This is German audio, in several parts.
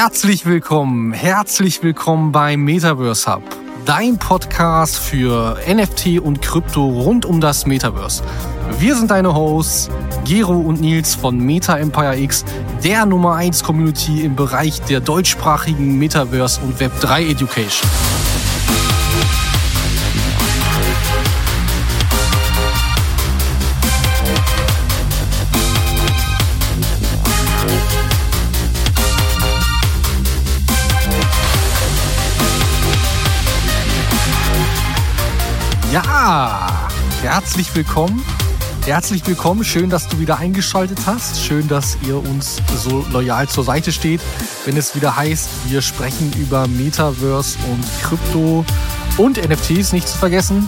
Herzlich willkommen, herzlich willkommen beim Metaverse Hub, dein Podcast für NFT und Krypto rund um das Metaverse. Wir sind deine Hosts, Gero und Nils von Meta Empire X, der Nummer 1 Community im Bereich der deutschsprachigen Metaverse und Web3 Education. Herzlich willkommen. Herzlich willkommen. Schön, dass du wieder eingeschaltet hast. Schön, dass ihr uns so loyal zur Seite steht, wenn es wieder heißt, wir sprechen über Metaverse und Krypto und NFTs, nicht zu vergessen.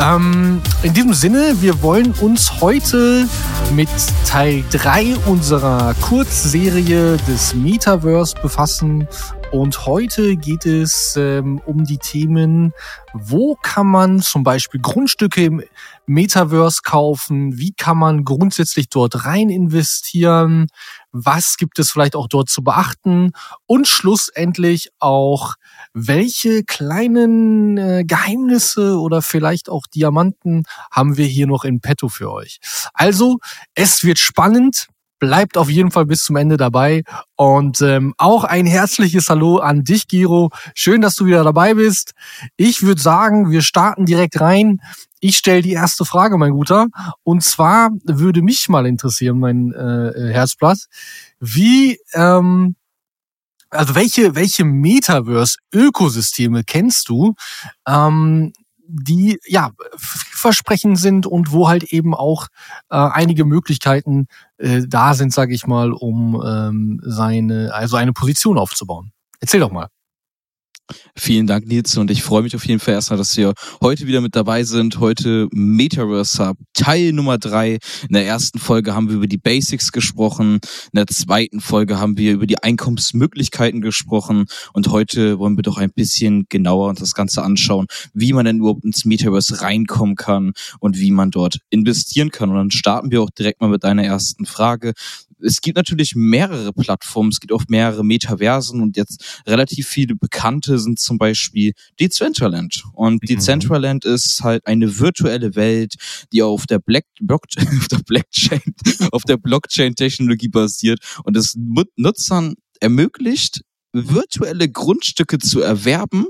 Ähm, in diesem Sinne, wir wollen uns heute mit Teil 3 unserer Kurzserie des Metaverse befassen und heute geht es ähm, um die Themen, wo kann man zum Beispiel Grundstücke im Metaverse kaufen, wie kann man grundsätzlich dort rein investieren, was gibt es vielleicht auch dort zu beachten? Und schlussendlich auch, welche kleinen äh, Geheimnisse oder vielleicht auch Diamanten haben wir hier noch in petto für euch. Also, es wird spannend bleibt auf jeden Fall bis zum Ende dabei. Und ähm, auch ein herzliches Hallo an dich, Giro. Schön, dass du wieder dabei bist. Ich würde sagen, wir starten direkt rein. Ich stelle die erste Frage, mein Guter. Und zwar würde mich mal interessieren, mein äh, Herzblatt, wie ähm, also welche, welche Metaverse-Ökosysteme kennst du, ähm, die ja vielversprechend sind und wo halt eben auch äh, einige Möglichkeiten äh, da sind, sage ich mal, um ähm, seine also eine Position aufzubauen. Erzähl doch mal. Vielen Dank, Nils, und ich freue mich auf jeden Fall erstmal, dass wir heute wieder mit dabei sind. Heute Metaverse Hub, Teil Nummer drei. In der ersten Folge haben wir über die Basics gesprochen. In der zweiten Folge haben wir über die Einkommensmöglichkeiten gesprochen. Und heute wollen wir doch ein bisschen genauer uns das Ganze anschauen, wie man denn überhaupt ins Metaverse reinkommen kann und wie man dort investieren kann. Und dann starten wir auch direkt mal mit deiner ersten Frage es gibt natürlich mehrere Plattformen, es gibt auch mehrere Metaversen und jetzt relativ viele bekannte sind zum Beispiel Decentraland. Und mhm. Decentraland ist halt eine virtuelle Welt, die auf der Black, Block, auf der Blockchain, auf der Blockchain-Technologie basiert und es Nutzern ermöglicht, virtuelle Grundstücke zu erwerben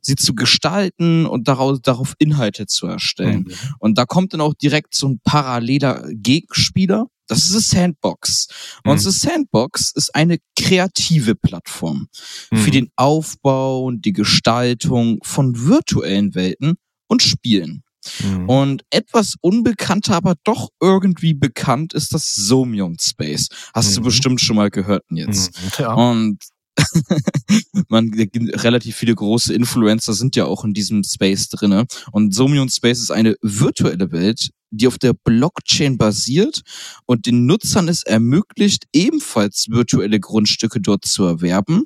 sie zu gestalten und daraus, darauf Inhalte zu erstellen. Mhm. Und da kommt dann auch direkt so ein paralleler Gegenspieler. Das ist das Sandbox. Und mhm. Sandbox ist eine kreative Plattform mhm. für den Aufbau und die Gestaltung von virtuellen Welten und Spielen. Mhm. Und etwas unbekannter, aber doch irgendwie bekannt ist das Somion Space. Hast du mhm. bestimmt schon mal gehört jetzt. Mhm. Ja. Und man relativ viele große Influencer sind ja auch in diesem Space drinne und Somion Space ist eine virtuelle Welt, die auf der Blockchain basiert und den Nutzern es ermöglicht, ebenfalls virtuelle Grundstücke dort zu erwerben,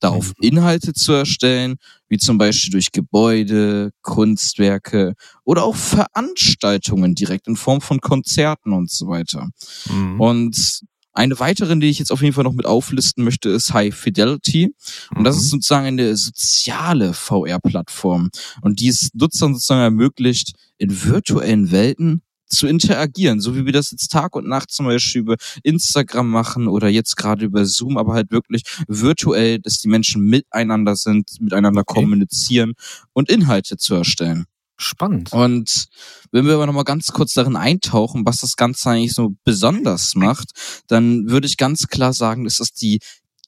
darauf mhm. Inhalte zu erstellen, wie zum Beispiel durch Gebäude, Kunstwerke oder auch Veranstaltungen direkt in Form von Konzerten und so weiter. Mhm. Und eine weitere, die ich jetzt auf jeden Fall noch mit auflisten möchte, ist High Fidelity. Und das ist mhm. sozusagen eine soziale VR-Plattform. Und die es Nutzern sozusagen ermöglicht, in virtuellen Welten zu interagieren, so wie wir das jetzt Tag und Nacht zum Beispiel über Instagram machen oder jetzt gerade über Zoom, aber halt wirklich virtuell, dass die Menschen miteinander sind, miteinander okay. kommunizieren und Inhalte zu erstellen. Spannend. Und wenn wir aber nochmal ganz kurz darin eintauchen, was das Ganze eigentlich so besonders macht, dann würde ich ganz klar sagen, dass das die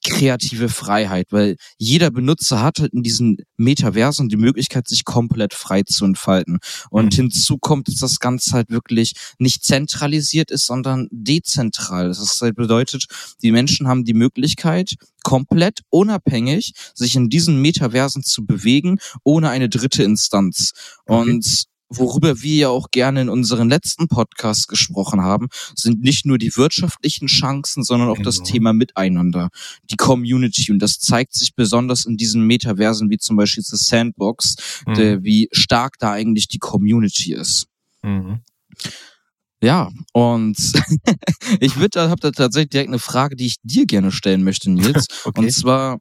kreative Freiheit, weil jeder Benutzer hat halt in diesen Metaversen die Möglichkeit, sich komplett frei zu entfalten. Und mhm. hinzu kommt, dass das Ganze halt wirklich nicht zentralisiert ist, sondern dezentral. Das halt bedeutet, die Menschen haben die Möglichkeit, komplett unabhängig sich in diesen Metaversen zu bewegen, ohne eine dritte Instanz. Okay. Worüber wir ja auch gerne in unseren letzten Podcasts gesprochen haben, sind nicht nur die wirtschaftlichen Chancen, sondern auch genau. das Thema Miteinander, die Community. Und das zeigt sich besonders in diesen Metaversen wie zum Beispiel das Sandbox, mhm. der, wie stark da eigentlich die Community ist. Mhm. Ja, und ich würde, habe da tatsächlich direkt eine Frage, die ich dir gerne stellen möchte, Nils. okay. Und zwar,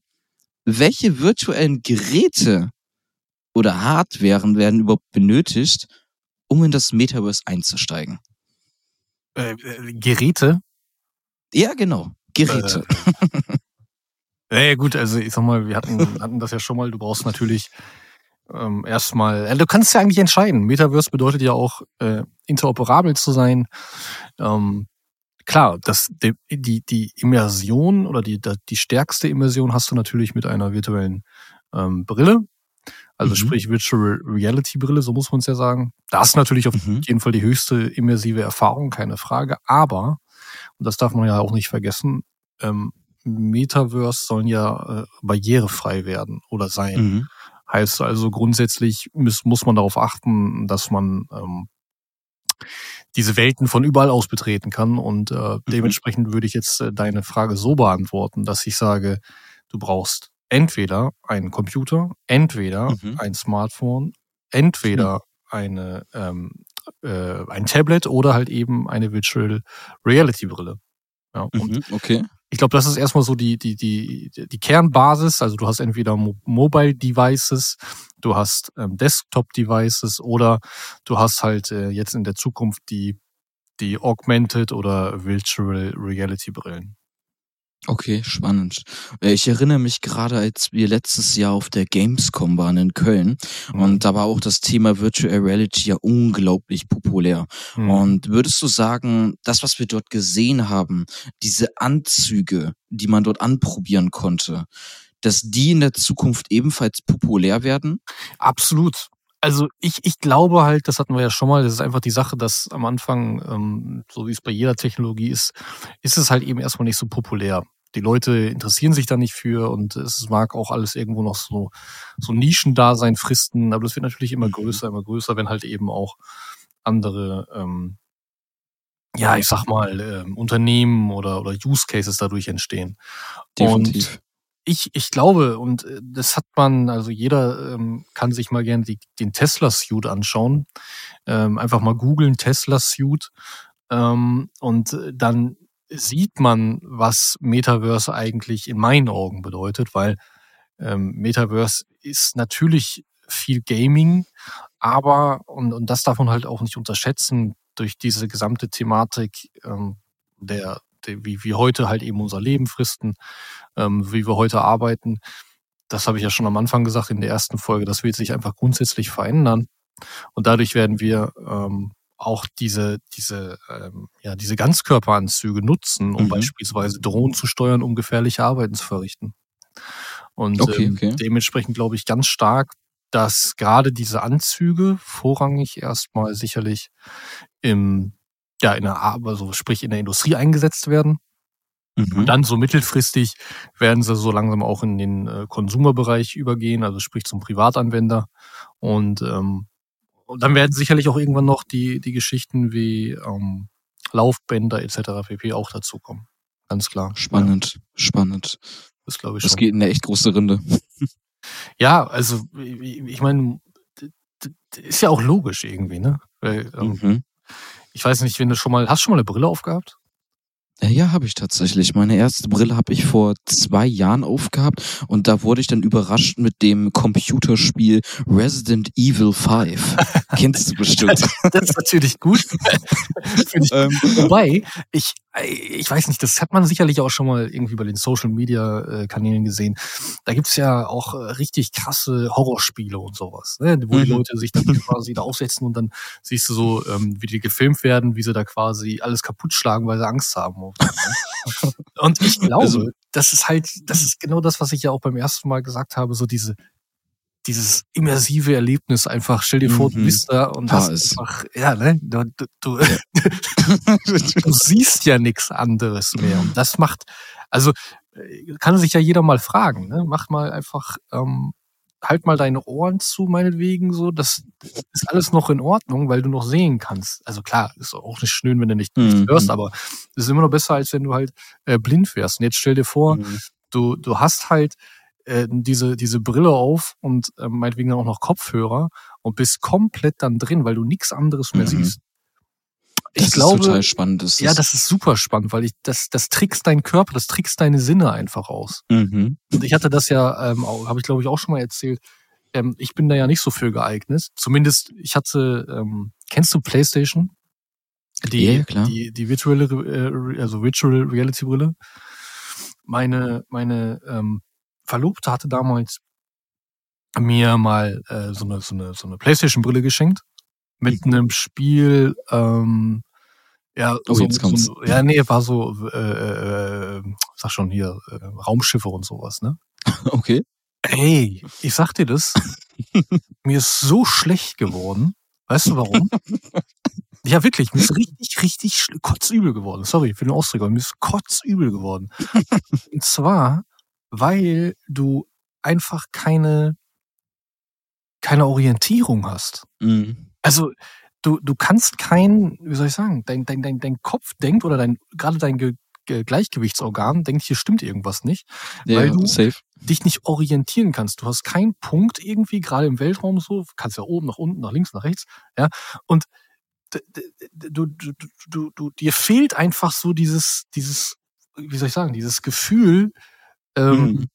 welche virtuellen Geräte oder Hardwaren werden überhaupt benötigt, um in das Metaverse einzusteigen? Äh, äh, Geräte? Ja, genau. Geräte. Äh, ja, gut, also ich sag mal, wir hatten, hatten das ja schon mal. Du brauchst natürlich ähm, erstmal, äh, du kannst ja eigentlich entscheiden. Metaverse bedeutet ja auch, äh, interoperabel zu sein. Ähm, klar, das, die, die, die Immersion oder die, die stärkste Immersion hast du natürlich mit einer virtuellen ähm, Brille. Also mhm. sprich Virtual Reality Brille, so muss man es ja sagen. Das ist natürlich auf mhm. jeden Fall die höchste immersive Erfahrung, keine Frage. Aber, und das darf man ja auch nicht vergessen, ähm, Metaverse sollen ja äh, barrierefrei werden oder sein. Mhm. Heißt also grundsätzlich muss, muss man darauf achten, dass man ähm, diese Welten von überall aus betreten kann. Und äh, mhm. dementsprechend würde ich jetzt äh, deine Frage so beantworten, dass ich sage, du brauchst entweder einen Computer, entweder mhm. ein Smartphone, entweder mhm. eine ähm, äh, ein Tablet oder halt eben eine Virtual Reality Brille. Ja, mhm, okay. Ich glaube, das ist erstmal so die, die, die, die Kernbasis. Also du hast entweder Mobile Devices, du hast ähm, Desktop Devices oder du hast halt äh, jetzt in der Zukunft die, die Augmented oder Virtual Reality Brillen. Okay, spannend. Äh, ich erinnere mich gerade, als wir letztes Jahr auf der Gamescom waren in Köln mhm. und da war auch das Thema Virtual Reality ja unglaublich populär. Mhm. Und würdest du sagen, das, was wir dort gesehen haben, diese Anzüge, die man dort anprobieren konnte, dass die in der Zukunft ebenfalls populär werden? Absolut. Also ich, ich glaube halt, das hatten wir ja schon mal, das ist einfach die Sache, dass am Anfang, ähm, so wie es bei jeder Technologie ist, ist es halt eben erstmal nicht so populär die Leute interessieren sich da nicht für und es mag auch alles irgendwo noch so, so Nischendasein fristen, aber das wird natürlich immer mhm. größer, immer größer, wenn halt eben auch andere, ähm, ja, ich sag mal, ähm, Unternehmen oder, oder Use Cases dadurch entstehen. Definitiv. Und ich, ich glaube, und äh, das hat man, also jeder ähm, kann sich mal gerne die, den Tesla-Suit anschauen. Ähm, einfach mal googeln, Tesla-Suit. Ähm, und dann sieht man, was Metaverse eigentlich in meinen Augen bedeutet, weil ähm, Metaverse ist natürlich viel Gaming, aber, und, und das darf man halt auch nicht unterschätzen, durch diese gesamte Thematik ähm, der, der, wie wir heute halt eben unser Leben fristen, ähm, wie wir heute arbeiten. Das habe ich ja schon am Anfang gesagt in der ersten Folge. Das wird sich einfach grundsätzlich verändern. Und dadurch werden wir ähm, auch diese, diese, ähm, ja, diese Ganzkörperanzüge nutzen, um mhm. beispielsweise Drohnen zu steuern, um gefährliche Arbeiten zu verrichten. Und okay, ähm, okay. dementsprechend glaube ich ganz stark, dass gerade diese Anzüge vorrangig erstmal sicherlich im, ja, in der, also sprich in der Industrie eingesetzt werden. Mhm. Und dann so mittelfristig werden sie so langsam auch in den äh, Konsumerbereich übergehen, also sprich zum Privatanwender. Und ähm, und dann werden sicherlich auch irgendwann noch die, die Geschichten wie ähm, Laufbänder etc. pp. auch dazukommen. Ganz klar. Spannend, ja. spannend. Das glaube ich schon. Das geht in eine echt große Rinde. Ja, also ich meine, ist ja auch logisch irgendwie, ne? Weil, ähm, mhm. Ich weiß nicht, wenn du schon mal, hast du schon mal eine Brille aufgehabt? Ja, ja habe ich tatsächlich. Meine erste Brille habe ich vor zwei Jahren aufgehabt und da wurde ich dann überrascht mit dem Computerspiel Resident Evil 5. Kennst du bestimmt. das ist natürlich gut. ich, ähm, wobei, ich, ich weiß nicht, das hat man sicherlich auch schon mal irgendwie bei den Social Media äh, Kanälen gesehen. Da gibt's ja auch äh, richtig krasse Horrorspiele und sowas, ne? wo mhm. die Leute sich dann quasi da aufsetzen und dann siehst du so, ähm, wie die gefilmt werden, wie sie da quasi alles kaputt schlagen, weil sie Angst haben. Ne? Und ich glaube, also, das ist halt, das ist genau das, was ich ja auch beim ersten Mal gesagt habe, so diese, dieses immersive Erlebnis einfach. Stell dir vor, du mhm. bist da und hast einfach, ja, ne, du, du, du, du siehst ja nichts anderes mehr. Und das macht, also äh, kann sich ja jeder mal fragen, ne? Mach mal einfach, ähm, halt mal deine Ohren zu, meinetwegen, so. Das ist alles noch in Ordnung, weil du noch sehen kannst. Also klar, ist auch nicht schön, wenn du nicht, mhm. hörst, aber es ist immer noch besser, als wenn du halt äh, blind wärst. Und jetzt stell dir vor, mhm. du, du hast halt äh, diese, diese Brille auf und äh, meinetwegen auch noch Kopfhörer und bist komplett dann drin, weil du nichts anderes mehr mhm. siehst. Ich glaube, total spannend. Das ja, das ist super spannend, weil ich das, das trickst deinen Körper, das trickst deine Sinne einfach aus. Mhm. Und ich hatte das ja, ähm, habe ich glaube ich auch schon mal erzählt. Ähm, ich bin da ja nicht so für geeignet. Zumindest, ich hatte, ähm, kennst du PlayStation? Die, ja, klar. die, die virtuelle, äh, also Virtual Reality Brille. Meine, meine ähm, Verlobte hatte damals mir mal äh, so eine so eine so eine PlayStation Brille geschenkt mit einem Spiel ähm, ja oh, so, so ja nee war so äh, äh, sag schon hier äh, Raumschiffe und sowas ne? Okay. Ey ich sag dir das mir ist so schlecht geworden. Weißt du warum? Ja wirklich mir ist richtig richtig kotzübel geworden. Sorry für den Ausdruck aber mir ist kotzübel geworden. Und zwar weil du einfach keine keine Orientierung hast. Mhm. Also du, du kannst kein, wie soll ich sagen, dein, dein, dein, dein Kopf denkt oder dein, gerade dein Ge Ge Gleichgewichtsorgan denkt, hier stimmt irgendwas nicht, ja, weil du safe. dich nicht orientieren kannst. Du hast keinen Punkt irgendwie, gerade im Weltraum so, kannst ja oben, nach unten, nach links, nach rechts, ja, und du, du, du, du, dir fehlt einfach so dieses, dieses, wie soll ich sagen, dieses Gefühl, ähm, mhm.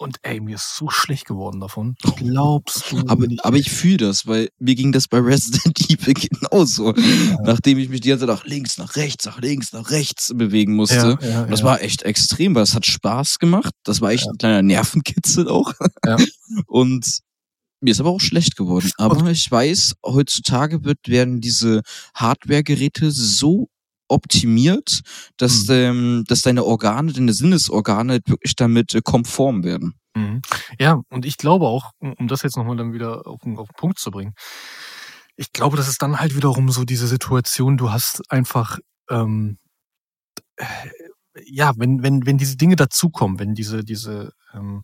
Und ey, mir ist so schlecht geworden davon. Glaubst du? Aber, nicht? aber ich fühle das, weil mir ging das bei Resident Evil genauso. Ja. Nachdem ich mich die ganze Zeit nach links, nach rechts, nach links, nach rechts bewegen musste. Ja, ja, das war echt extrem, weil es hat Spaß gemacht. Das war echt ein kleiner Nervenkitzel auch. Und mir ist aber auch schlecht geworden. Aber ich weiß, heutzutage wird, werden diese Hardware-Geräte so optimiert, dass, mhm. ähm, dass deine Organe, deine Sinnesorgane wirklich damit äh, konform werden. Mhm. Ja, und ich glaube auch, um das jetzt nochmal dann wieder auf, auf den Punkt zu bringen, ich glaube, das ist dann halt wiederum so diese Situation, du hast einfach, ähm, äh, ja, wenn, wenn, wenn diese Dinge dazukommen, wenn diese, diese, ähm,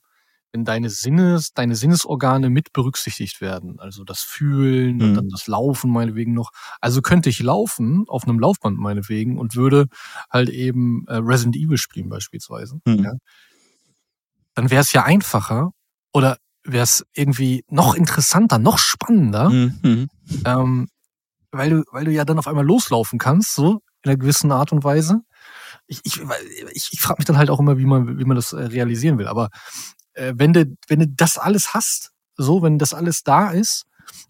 wenn deine Sinnes, deine Sinnesorgane mit berücksichtigt werden. Also das Fühlen mhm. und dann mhm. das Laufen meinetwegen noch. Also könnte ich laufen auf einem Laufband meinetwegen und würde halt eben äh, Resident Evil spielen beispielsweise. Mhm. Ja. Dann wäre es ja einfacher oder wäre es irgendwie noch interessanter, noch spannender, mhm. ähm, weil du, weil du ja dann auf einmal loslaufen kannst, so in einer gewissen Art und Weise. Ich, ich, ich, ich frage mich dann halt auch immer, wie man, wie man das äh, realisieren will. Aber äh, wenn du, wenn du das alles hast, so, wenn das alles da ist,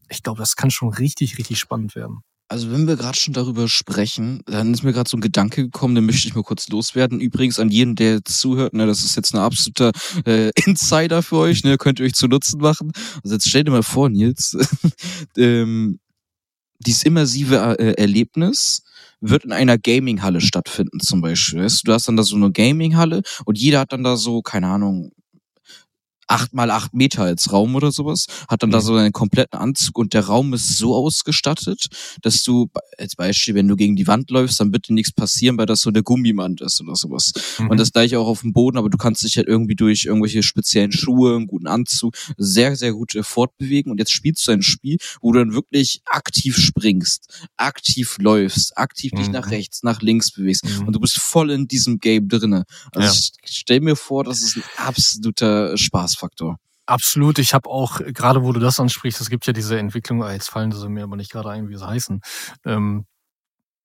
ich glaube, das kann schon richtig, richtig spannend werden. Also wenn wir gerade schon darüber sprechen, dann ist mir gerade so ein Gedanke gekommen, den möchte ich mal kurz loswerden. Übrigens an jeden, der zuhört, ne, das ist jetzt ein absoluter äh, Insider für euch, ne, könnt ihr euch zu Nutzen machen. Also jetzt stell dir mal vor, Nils, ähm, dieses immersive äh, Erlebnis wird in einer Gaming-Halle stattfinden zum Beispiel. Weißt? Du hast dann da so eine Gaming-Halle und jeder hat dann da so, keine Ahnung, acht mal acht Meter als Raum oder sowas, hat dann mhm. da so einen kompletten Anzug und der Raum ist so ausgestattet, dass du, als Beispiel, wenn du gegen die Wand läufst, dann bitte nichts passieren, weil das so eine Gummimand ist oder sowas. Mhm. Und das gleiche auch auf dem Boden, aber du kannst dich halt irgendwie durch irgendwelche speziellen Schuhe, einen guten Anzug sehr, sehr gut äh, fortbewegen und jetzt spielst du ein Spiel, wo du dann wirklich aktiv springst, aktiv läufst, aktiv mhm. dich nach rechts, nach links bewegst mhm. und du bist voll in diesem Game drinne. Also ja. ich stell mir vor, das ist ein absoluter Spaß Spaßfaktor. Absolut. Ich habe auch, gerade wo du das ansprichst, es gibt ja diese Entwicklung, ah, jetzt fallen sie mir aber nicht gerade ein, wie sie heißen. Ähm,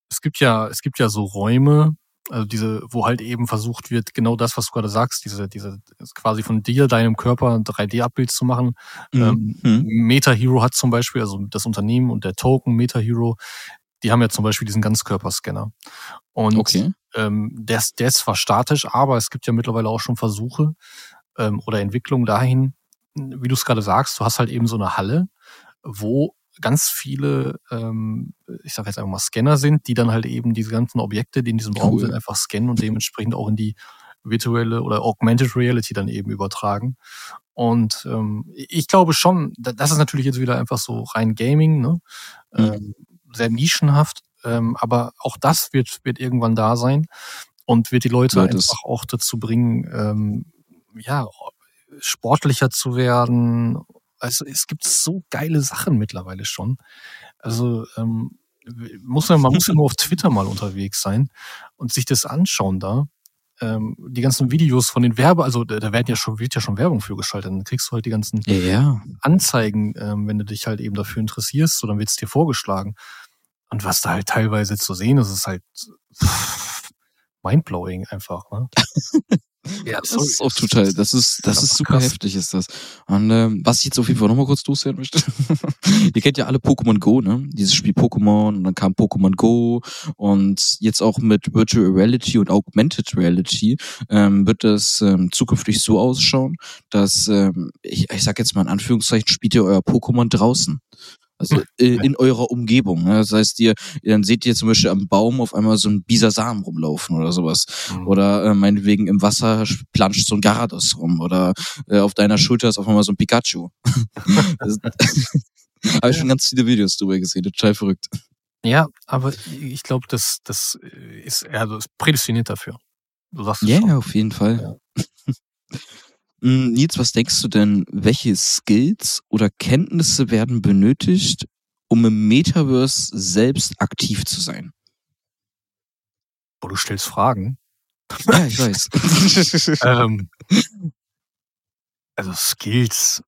es gibt ja, es gibt ja so Räume, also diese, wo halt eben versucht wird, genau das, was du gerade sagst, diese, diese quasi von dir, deinem Körper ein 3D-Abbild zu machen. Mhm. Ähm, mhm. Meta Hero hat zum Beispiel, also das Unternehmen und der Token Meta Hero, die haben ja zum Beispiel diesen Ganzkörperscanner. Und okay. ähm, der, der ist zwar statisch, aber es gibt ja mittlerweile auch schon Versuche, ähm, oder Entwicklung dahin, wie du es gerade sagst, du hast halt eben so eine Halle, wo ganz viele, ähm, ich sage jetzt einfach mal Scanner sind, die dann halt eben diese ganzen Objekte, die in diesem cool. Raum sind, einfach scannen und dementsprechend auch in die virtuelle oder Augmented Reality dann eben übertragen. Und ähm, ich glaube schon, das ist natürlich jetzt wieder einfach so rein Gaming, ne? Mhm. Ähm, sehr nischenhaft, ähm, aber auch das wird, wird irgendwann da sein und wird die Leute ja, einfach auch dazu bringen, ähm, ja, sportlicher zu werden. Also es gibt so geile Sachen mittlerweile schon. Also ähm, muss man, man muss ja nur auf Twitter mal unterwegs sein und sich das anschauen da. Ähm, die ganzen Videos von den Werbe, also da, werden ja schon, wird ja schon Werbung für geschaltet. Dann kriegst du halt die ganzen ja. Anzeigen, ähm, wenn du dich halt eben dafür interessierst, so dann wird es dir vorgeschlagen. Und was da halt teilweise zu sehen ist, ist halt mindblowing einfach. Ne? Ja, das sorry. ist auch total, das ist, das ist super krass. heftig, ist das. Und ähm, was ich jetzt auf jeden Fall nochmal kurz loswerden möchte, ihr kennt ja alle Pokémon Go, ne? Dieses Spiel Pokémon und dann kam Pokémon Go und jetzt auch mit Virtual Reality und Augmented Reality ähm, wird das ähm, zukünftig so ausschauen, dass ähm, ich, ich sag jetzt mal in Anführungszeichen, spielt ihr euer Pokémon draußen. Also äh, in eurer Umgebung. Ne? Das heißt, ihr, dann seht ihr zum Beispiel am Baum auf einmal so ein Bisasam rumlaufen oder sowas. Mhm. Oder äh, meinetwegen im Wasser planscht so ein Garados rum. Oder äh, auf deiner Schulter ist auf einmal so ein Pikachu. Habe ich schon ganz viele Videos drüber gesehen. Total verrückt. Ja, aber ich glaube, das, das ist, also ist prädestiniert dafür. Du sagst Ja, yeah, auf jeden Fall. Ja. Hm, Nils, was denkst du denn, welche Skills oder Kenntnisse werden benötigt, um im Metaverse selbst aktiv zu sein? Oh, du stellst Fragen. Ja, ich weiß. ähm, also Skills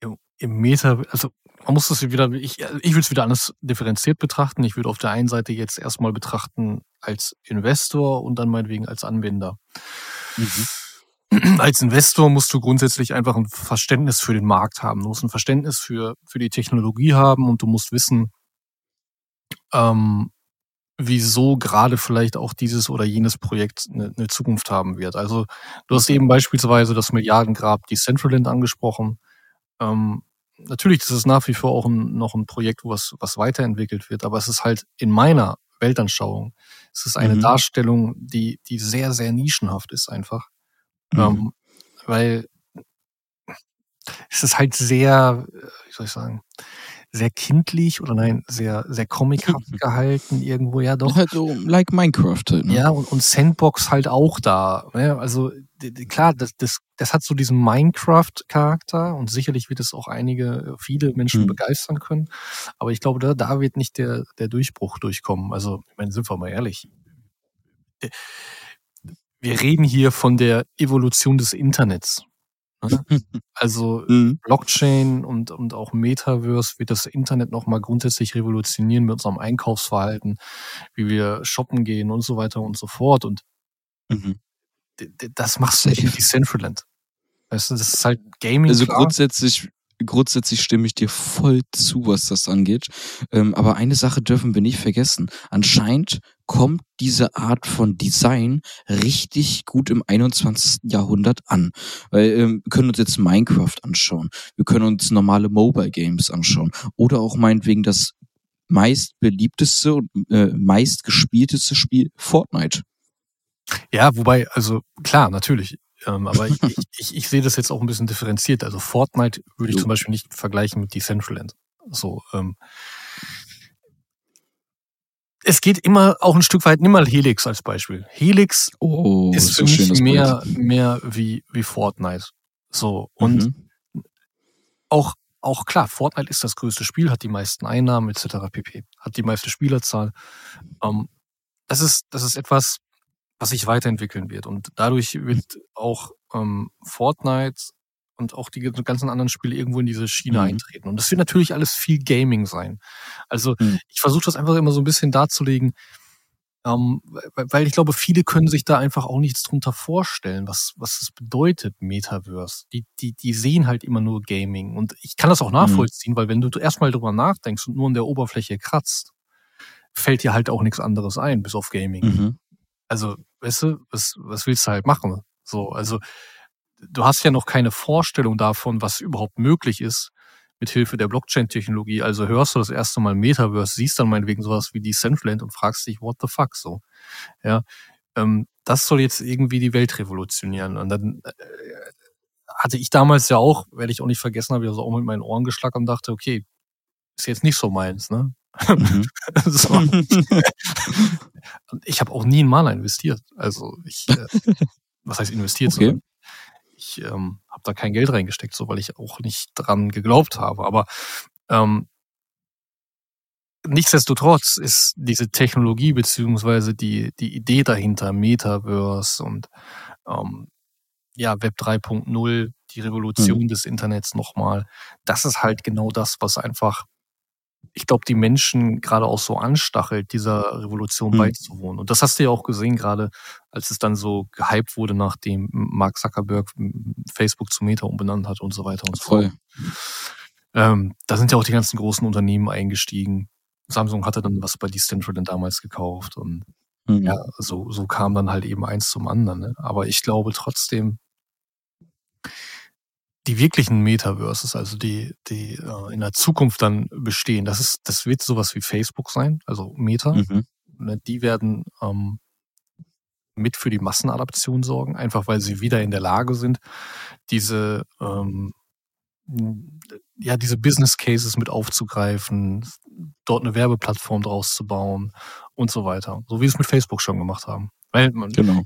im, im Meta, also man muss das wieder, ich, ich will es wieder anders differenziert betrachten. Ich würde auf der einen Seite jetzt erstmal betrachten als Investor und dann meinetwegen als Anwender. Mhm. Als Investor musst du grundsätzlich einfach ein Verständnis für den Markt haben. Du musst ein Verständnis für, für die Technologie haben und du musst wissen, ähm, wieso gerade vielleicht auch dieses oder jenes Projekt eine, eine Zukunft haben wird. Also du hast eben beispielsweise das Milliardengrab Decentraland angesprochen. Ähm, natürlich, das ist nach wie vor auch ein, noch ein Projekt, was, was weiterentwickelt wird, aber es ist halt in meiner Weltanschauung, es ist eine mhm. Darstellung, die, die sehr, sehr nischenhaft ist einfach. Mhm. Ähm, weil es ist halt sehr, wie soll ich sagen, sehr kindlich oder nein, sehr, sehr comichaft gehalten irgendwo, ja doch. Halt so like Minecraft halt, ne? Ja, und, und Sandbox halt auch da. Ne? Also klar, das, das, das hat so diesen Minecraft-Charakter und sicherlich wird es auch einige, viele Menschen mhm. begeistern können. Aber ich glaube, da, da wird nicht der, der Durchbruch durchkommen. Also, ich meine, sind wir mal ehrlich wir reden hier von der Evolution des Internets. Ne? Also mhm. Blockchain und, und auch Metaverse wird das Internet nochmal grundsätzlich revolutionieren mit unserem Einkaufsverhalten, wie wir shoppen gehen und so weiter und so fort. Und mhm. das machst du nicht in Decentraland. Weißt du, das ist halt Gaming. Also klar. grundsätzlich grundsätzlich stimme ich dir voll zu, was das angeht. Ähm, aber eine Sache dürfen wir nicht vergessen. Anscheinend kommt diese Art von Design richtig gut im 21. Jahrhundert an. Weil ähm, wir können uns jetzt Minecraft anschauen. Wir können uns normale Mobile Games anschauen. Oder auch meinetwegen das meist beliebteste und äh, meist gespielteste Spiel Fortnite. Ja, wobei, also klar, natürlich. Ähm, aber ich, ich, ich, sehe das jetzt auch ein bisschen differenziert. Also Fortnite würde ich jo. zum Beispiel nicht vergleichen mit Decentraland. So, ähm, es geht immer auch ein Stück weit, nimm mal Helix als Beispiel. Helix oh, ist für mich mehr, mehr wie, wie Fortnite. So, und mhm. auch, auch klar, Fortnite ist das größte Spiel, hat die meisten Einnahmen etc. pp. Hat die meiste Spielerzahl. Ähm, das ist, das ist etwas, was sich weiterentwickeln wird. Und dadurch wird auch ähm, Fortnite und auch die ganzen anderen Spiele irgendwo in diese Schiene mhm. eintreten. Und das wird natürlich alles viel Gaming sein. Also mhm. ich versuche das einfach immer so ein bisschen darzulegen, ähm, weil ich glaube, viele können sich da einfach auch nichts drunter vorstellen, was, was es bedeutet, Metaverse. Die, die, die sehen halt immer nur Gaming. Und ich kann das auch mhm. nachvollziehen, mhm. weil wenn du erstmal drüber nachdenkst und nur an der Oberfläche kratzt, fällt dir halt auch nichts anderes ein, bis auf Gaming. Also, weißt du, was, was willst du halt machen? So, also, du hast ja noch keine Vorstellung davon, was überhaupt möglich ist mit Hilfe der Blockchain-Technologie. Also hörst du das erste Mal Metaverse, siehst dann meinetwegen sowas wie Decentraland und fragst dich, what the fuck, so. Ja, ähm, das soll jetzt irgendwie die Welt revolutionieren. Und dann äh, hatte ich damals ja auch, werde ich auch nicht vergessen, habe ich also auch mit meinen Ohren geschlagen und dachte, okay, ist jetzt nicht so meins, ne? Mhm. so. ich habe auch nie in Maler investiert. Also ich, äh, was heißt investiert? Okay. Ich ähm, habe da kein Geld reingesteckt, so weil ich auch nicht dran geglaubt habe. Aber ähm, nichtsdestotrotz ist diese Technologie beziehungsweise die die Idee dahinter Metaverse und ähm, ja Web 3.0 die Revolution mhm. des Internets nochmal. Das ist halt genau das, was einfach ich glaube, die Menschen gerade auch so anstachelt, dieser Revolution Mhm. beizuwohnen. Und das hast du ja auch gesehen, gerade als es dann so gehypt wurde, nachdem Mark Zuckerberg Facebook zu Meta umbenannt hat und so weiter und so fort. Ähm, da sind ja auch die ganzen großen Unternehmen eingestiegen. Samsung hatte dann was bei Decentraland damals gekauft und Mhm. ja, so, so kam dann halt eben eins zum anderen. Ne? Aber ich glaube trotzdem, die wirklichen Metaverses, also die, die äh, in der Zukunft dann bestehen, das ist, das wird sowas wie Facebook sein, also Meta. Mhm. Ne, die werden ähm, mit für die Massenadaption sorgen, einfach weil sie wieder in der Lage sind, diese ähm, ja, diese Business Cases mit aufzugreifen, dort eine Werbeplattform draus zu bauen und so weiter. So wie sie es mit Facebook schon gemacht haben. Weil man, Genau.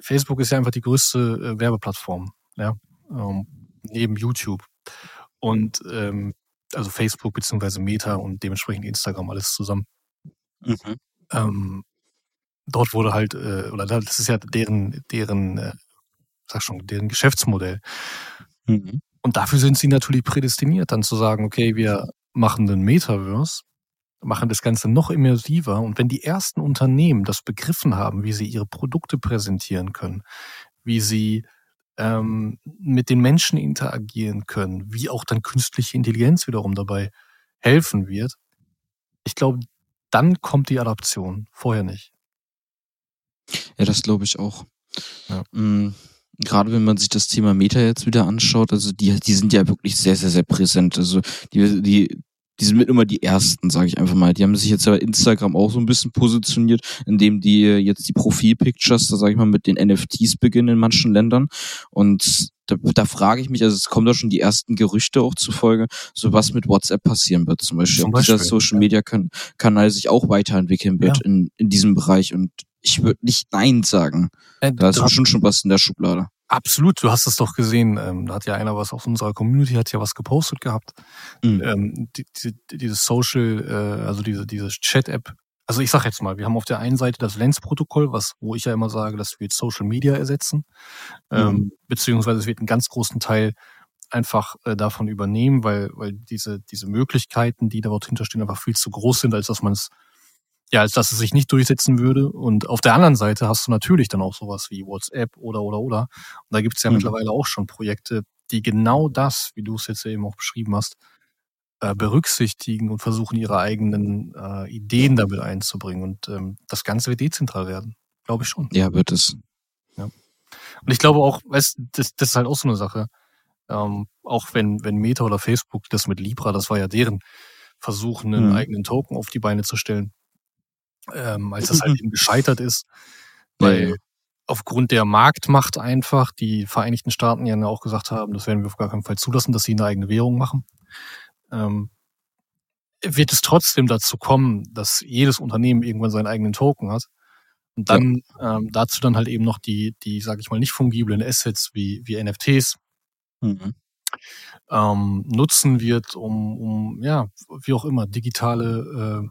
Facebook ist ja einfach die größte äh, Werbeplattform, ja, ähm, neben YouTube. Und ähm, also Facebook beziehungsweise Meta und dementsprechend Instagram alles zusammen. Mhm. Ähm, dort wurde halt, äh, oder das ist ja deren, deren, äh, sag schon, deren Geschäftsmodell. Mhm. Und dafür sind sie natürlich prädestiniert, dann zu sagen, okay, wir machen den Metaverse, machen das Ganze noch immersiver. Und wenn die ersten Unternehmen das begriffen haben, wie sie ihre Produkte präsentieren können, wie sie ähm, mit den Menschen interagieren können, wie auch dann künstliche Intelligenz wiederum dabei helfen wird, ich glaube, dann kommt die Adaption, vorher nicht. Ja, das glaube ich auch. Ja. Mhm. Gerade wenn man sich das Thema Meta jetzt wieder anschaut, also die, die sind ja wirklich sehr, sehr, sehr präsent. Also die, die, die sind mit immer die ersten, sage ich einfach mal. Die haben sich jetzt bei Instagram auch so ein bisschen positioniert, indem die jetzt die Profilpictures, da sage ich mal, mit den NFTs beginnen in manchen Ländern. Und da, da frage ich mich, also es kommen da schon die ersten Gerüchte auch zufolge, so was mit WhatsApp passieren wird zum Beispiel. Zum Ob dieser Beispiel, Social. Media kan Kanal sich auch weiterentwickeln wird Ja. in, in diesem Bereich. Und ich würde nicht Nein sagen. Äh, Da ist bestimmt schon was in der Schublade. Absolut, du hast es doch gesehen. Ähm, da hat ja einer was aus unserer Community, hat ja was gepostet gehabt. Mhm. Ähm, die, die, dieses Social, äh, also diese, diese Chat-App. Also ich sag jetzt mal, wir haben auf der einen Seite das Lens-Protokoll, was, wo ich ja immer sage, das wird Social Media ersetzen. Ähm, Mhm. beziehungsweise es wird einen ganz großen Teil einfach äh, davon übernehmen, weil, weil diese, diese Möglichkeiten, die dort hinterstehen, einfach viel zu groß sind, als dass man es ja, als dass es sich nicht durchsetzen würde. Und auf der anderen Seite hast du natürlich dann auch sowas wie WhatsApp oder oder oder. Und da gibt es ja Mhm. mittlerweile auch schon Projekte, die genau das, wie du es jetzt eben auch beschrieben hast, äh, berücksichtigen und versuchen, ihre eigenen äh, Ideen damit einzubringen. Und ähm, das Ganze wird dezentral werden. Glaube ich schon. Ja, wird es. Und ich glaube auch, weißt, das, das ist halt auch so eine Sache. Ähm, auch wenn, wenn Meta oder Facebook das mit Libra, das war ja deren Versuch, einen Mhm. eigenen Token auf die Beine zu stellen, ähm, als das halt eben gescheitert ist, weil Ja, ja. aufgrund der Marktmacht einfach die Vereinigten Staaten ja auch gesagt haben, das werden wir auf gar keinen Fall zulassen, dass sie eine eigene Währung machen. Ähm, wird es trotzdem dazu kommen, dass jedes Unternehmen irgendwann seinen eigenen Token hat und dann ähm, dazu dann halt eben noch die, die, sag ich mal, nicht fungiblen Assets wie, wie NFTs Mhm. ähm, nutzen wird, um, um, ja, wie auch immer, digitale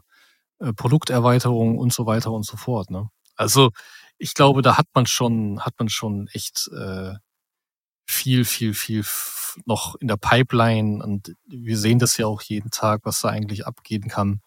äh, Produkterweiterung und so weiter und so fort. Ne? Also ich glaube, da hat man schon, hat man schon echt äh, viel, viel, viel noch in der Pipeline und wir sehen das ja auch jeden Tag, was da eigentlich abgehen kann.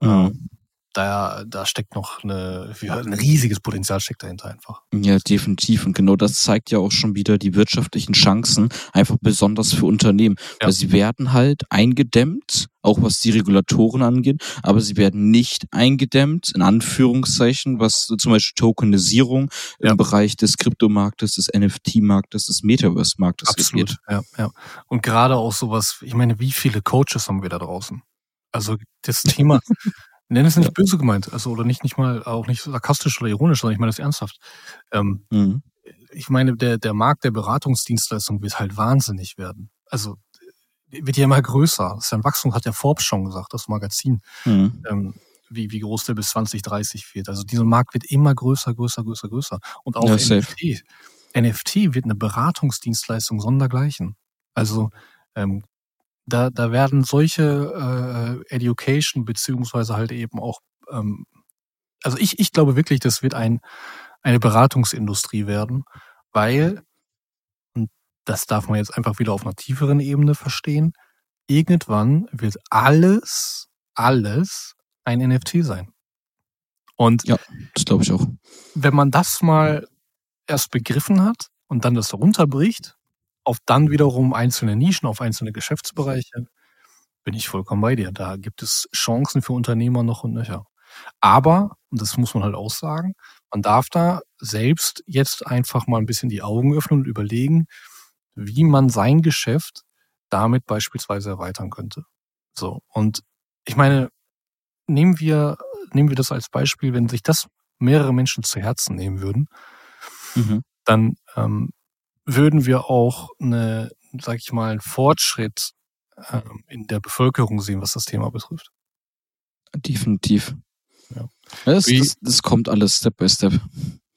Mhm. Ähm, da, da steckt noch eine, ein riesiges Potenzial steckt dahinter einfach. Ja, definitiv. Und genau das zeigt ja auch schon wieder die wirtschaftlichen Chancen, einfach besonders für Unternehmen. Ja. Weil sie werden halt eingedämmt, auch was die Regulatoren angeht, aber sie werden nicht eingedämmt, in Anführungszeichen, was zum Beispiel Tokenisierung Ja. im Bereich des Kryptomarktes, des NFT-Marktes, des Metaverse-Marktes Absolut, geht. ja, ja. Und gerade auch sowas, ich meine, wie viele Coaches haben wir da draußen? Also das Thema, nenn es nicht Ja. böse gemeint, also oder nicht nicht mal, auch nicht sarkastisch oder ironisch, sondern ich meine das ernsthaft. Ähm, Mhm. ich meine, der, der Markt der Beratungsdienstleistung wird halt wahnsinnig werden. Also wird ja immer größer. Das ist ja ein Wachstum, hat der Forbes schon gesagt, das Magazin, Mhm. ähm, wie, wie groß der bis 2030 wird. Also dieser Markt wird immer größer, größer, größer, größer. Und auch Ja, safe. NFT. NFT wird eine Beratungsdienstleistung sondergleichen. Also ähm, da, da werden solche äh, Education beziehungsweise halt eben auch, ähm, also ich, ich glaube wirklich, das wird ein, eine Beratungsindustrie werden, weil, und das darf man jetzt einfach wieder auf einer tieferen Ebene verstehen, irgendwann wird alles alles ein NFT sein. Und ja, das glaube ich auch. Wenn man das mal erst begriffen hat und dann das runterbricht, auf dann wiederum einzelne Nischen, auf einzelne Geschäftsbereiche, bin ich vollkommen bei dir. Da gibt es Chancen für Unternehmer noch und nöcher. Aber, und das muss man halt auch sagen, man darf da selbst jetzt einfach mal ein bisschen die Augen öffnen und überlegen, wie man sein Geschäft damit beispielsweise erweitern könnte. So. Und ich meine, nehmen wir, nehmen wir das als Beispiel, wenn sich das mehrere Menschen zu Herzen nehmen würden, mhm. dann ähm, würden wir auch eine, sag ich mal, einen Fortschritt ähm, in der Bevölkerung sehen, was das Thema betrifft. Definitiv. Ja. Das, das, das, kommt alles Step by Step.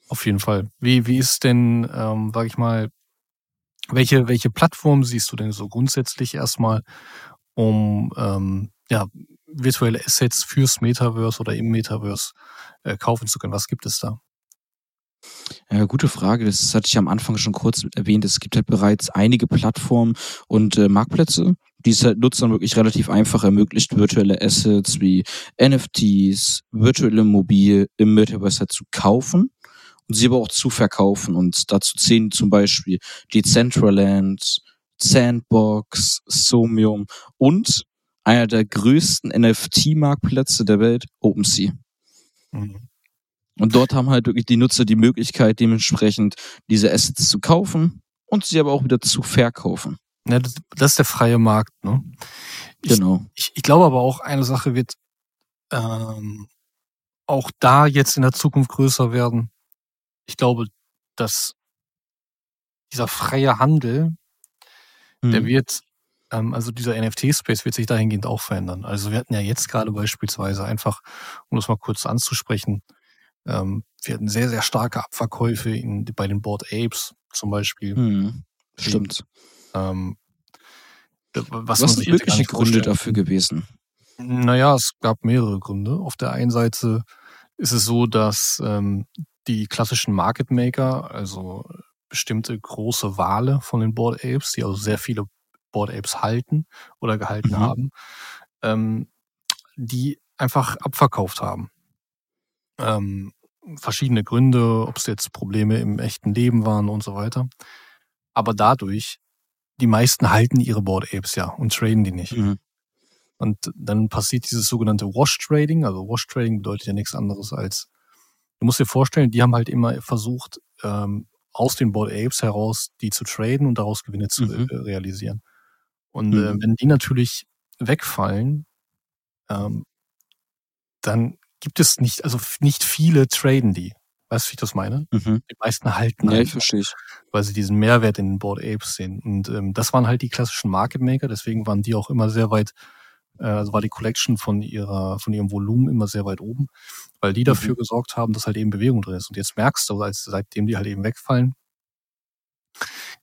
Auf jeden Fall. Wie, wie ist denn, ähm, sag ich mal, welche, welche Plattform siehst du denn so grundsätzlich erstmal, um ähm, ja, virtuelle Assets fürs Metaverse oder im Metaverse äh, kaufen zu können? Was gibt es da? Ja, gute Frage. Das hatte ich am Anfang schon kurz erwähnt. Es gibt halt bereits einige Plattformen und äh, Marktplätze, die es halt Nutzern wirklich relativ einfach ermöglicht, virtuelle Assets wie NFTs, virtuelle Immobilie im Metaverse halt zu kaufen und sie aber auch zu verkaufen. Und dazu zählen zum Beispiel Decentraland, Sandbox, Somium und einer der größten NFT-Marktplätze der Welt, OpenSea. Mhm. Und dort haben halt wirklich die Nutzer die Möglichkeit, dementsprechend diese Assets zu kaufen und sie aber auch wieder zu verkaufen. Ja, das, das ist der freie Markt, ne? Ich, genau. Ich, ich glaube aber auch, eine Sache wird ähm, auch da jetzt in der Zukunft größer werden. Ich glaube, dass dieser freie Handel, hm. der wird, ähm, also dieser NFT-Space wird sich dahingehend auch verändern. Also wir hatten ja jetzt gerade beispielsweise einfach, um das mal kurz anzusprechen, ähm, wir hatten sehr, sehr starke Abverkäufe in, bei den Board Apes zum Beispiel. Hm, stimmt. Ähm, was, was sind wirkliche Gründe dafür gewesen? Naja, es gab mehrere Gründe. Auf der einen Seite ist es so, dass ähm, die klassischen Market Maker, also bestimmte große Wale von den Board Apes, die also sehr viele Board Apes halten oder gehalten mhm. haben, ähm, die einfach abverkauft haben. Ähm, verschiedene Gründe, ob es jetzt Probleme im echten Leben waren und so weiter. Aber dadurch die meisten halten ihre Board Apes ja und traden die nicht. Mhm. Und dann passiert dieses sogenannte Wash Trading. Also Wash Trading bedeutet ja nichts anderes als, du musst dir vorstellen, die haben halt immer versucht, ähm, aus den Board Apes heraus die zu traden und daraus Gewinne zu mhm. äh, realisieren. Und äh, mhm. äh, wenn die natürlich wegfallen, ähm, dann gibt es nicht, also nicht viele traden die. Weißt du, wie ich das meine? Mhm. Die meisten halten. Ja, ich verstehe. Weil sie diesen Mehrwert in den Board Apes sehen. Und ähm, das waren halt die klassischen Market Maker, deswegen waren die auch immer sehr weit, äh, also war die Collection von ihrer, von ihrem Volumen immer sehr weit oben, weil die dafür mhm. gesorgt haben, dass halt eben Bewegung drin ist. Und jetzt merkst du, als seitdem die halt eben wegfallen,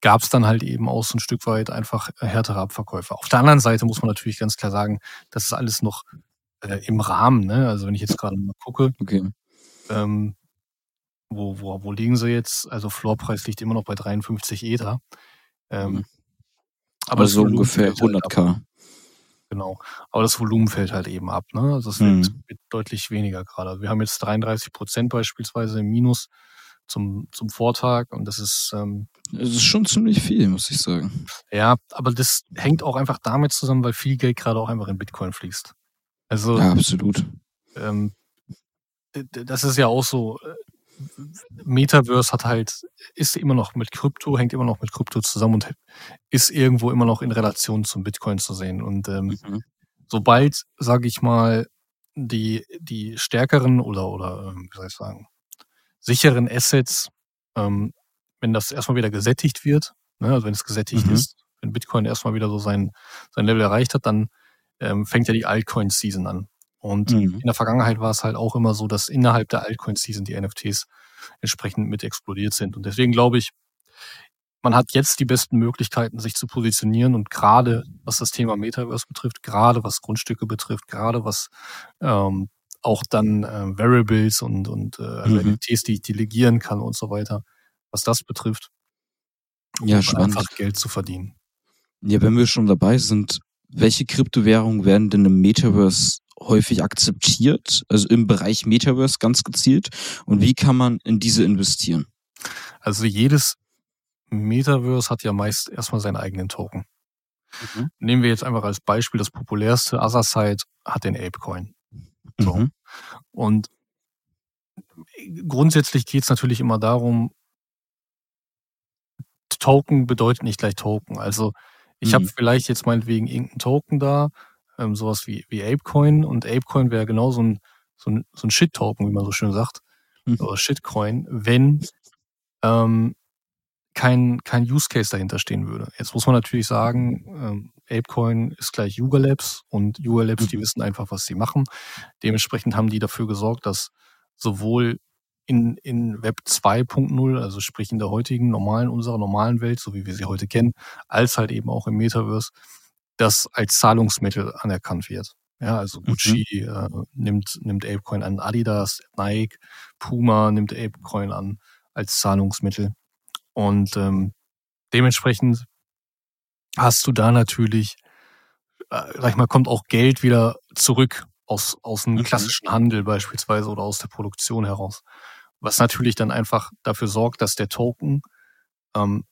gab es dann halt eben auch so ein Stück weit einfach härtere Abverkäufe. Auf der anderen Seite muss man natürlich ganz klar sagen, das ist alles noch äh, im Rahmen. Ne? Also wenn ich jetzt gerade mal gucke, okay. ähm, wo, wo, wo liegen sie jetzt? Also Floorpreis liegt immer noch bei 53 Ether. Ähm, mhm. aber also so ungefähr 100k. Halt genau. Aber das Volumen fällt halt eben ab. Ne? Also es wird, mhm. wird deutlich weniger gerade. Wir haben jetzt 33 Prozent beispielsweise im Minus zum, zum Vortag und das ist. Ähm, das ist schon ziemlich viel, muss ich sagen. Ja, aber das hängt auch einfach damit zusammen, weil viel Geld gerade auch einfach in Bitcoin fließt. Also. Ja, absolut. Ähm, das ist ja auch so, äh, Metaverse hat halt, ist immer noch mit Krypto, hängt immer noch mit Krypto zusammen und ist irgendwo immer noch in Relation zum Bitcoin zu sehen. Und ähm, mhm. sobald, sage ich mal, die, die stärkeren oder, oder ähm, wie soll ich sagen, sicheren Assets, ähm, wenn das erstmal wieder gesättigt wird, ne, also wenn es gesättigt mhm. ist, wenn Bitcoin erstmal wieder so sein, sein Level erreicht hat, dann ähm, fängt ja die Altcoin-Season an. Und mhm. in der Vergangenheit war es halt auch immer so, dass innerhalb der Altcoin-Season die NFTs entsprechend mit explodiert sind. Und deswegen glaube ich, man hat jetzt die besten Möglichkeiten, sich zu positionieren und gerade was das Thema Metaverse betrifft, gerade was Grundstücke betrifft, gerade was ähm, auch dann äh, Variables und, und äh, also mhm. NFTs, die ich delegieren kann und so weiter, was das betrifft, um ja, einfach Geld zu verdienen. Ja, wenn wir schon dabei sind, welche Kryptowährungen werden denn im Metaverse häufig akzeptiert, also im Bereich Metaverse ganz gezielt? Und wie kann man in diese investieren? Also jedes Metaverse hat ja meist erstmal seinen eigenen Token. Mhm. Nehmen wir jetzt einfach als Beispiel das populärste, Otherside hat den Apecoin. So. Mhm. Und grundsätzlich geht es natürlich immer darum, Token bedeutet nicht gleich Token. Also ich mhm. habe vielleicht jetzt meinetwegen irgendeinen Token da, ähm, sowas wie, wie Apecoin und Apecoin wäre genau so ein, so ein, so ein Shit-Token, wie man so schön sagt, mhm. oder Shitcoin, wenn ähm, kein, kein Use Case dahinter stehen würde. Jetzt muss man natürlich sagen, ähm, Apecoin ist gleich Yuga Labs und Yuga Labs, die mhm. wissen einfach, was sie machen. Dementsprechend haben die dafür gesorgt, dass sowohl in, in Web 2.0, also sprich in der heutigen normalen, unserer normalen Welt, so wie wir sie heute kennen, als halt eben auch im Metaverse, das als Zahlungsmittel anerkannt wird. Ja, also mhm. Gucci mhm. äh, nimmt, nimmt Apecoin an, Adidas, Nike, Puma nimmt Apecoin an als Zahlungsmittel. Und ähm, dementsprechend hast du da natürlich, äh, sag ich mal, kommt auch Geld wieder zurück aus, aus einem mhm. klassischen Handel beispielsweise oder aus der Produktion heraus. Was natürlich dann einfach dafür sorgt, dass der Token ähm,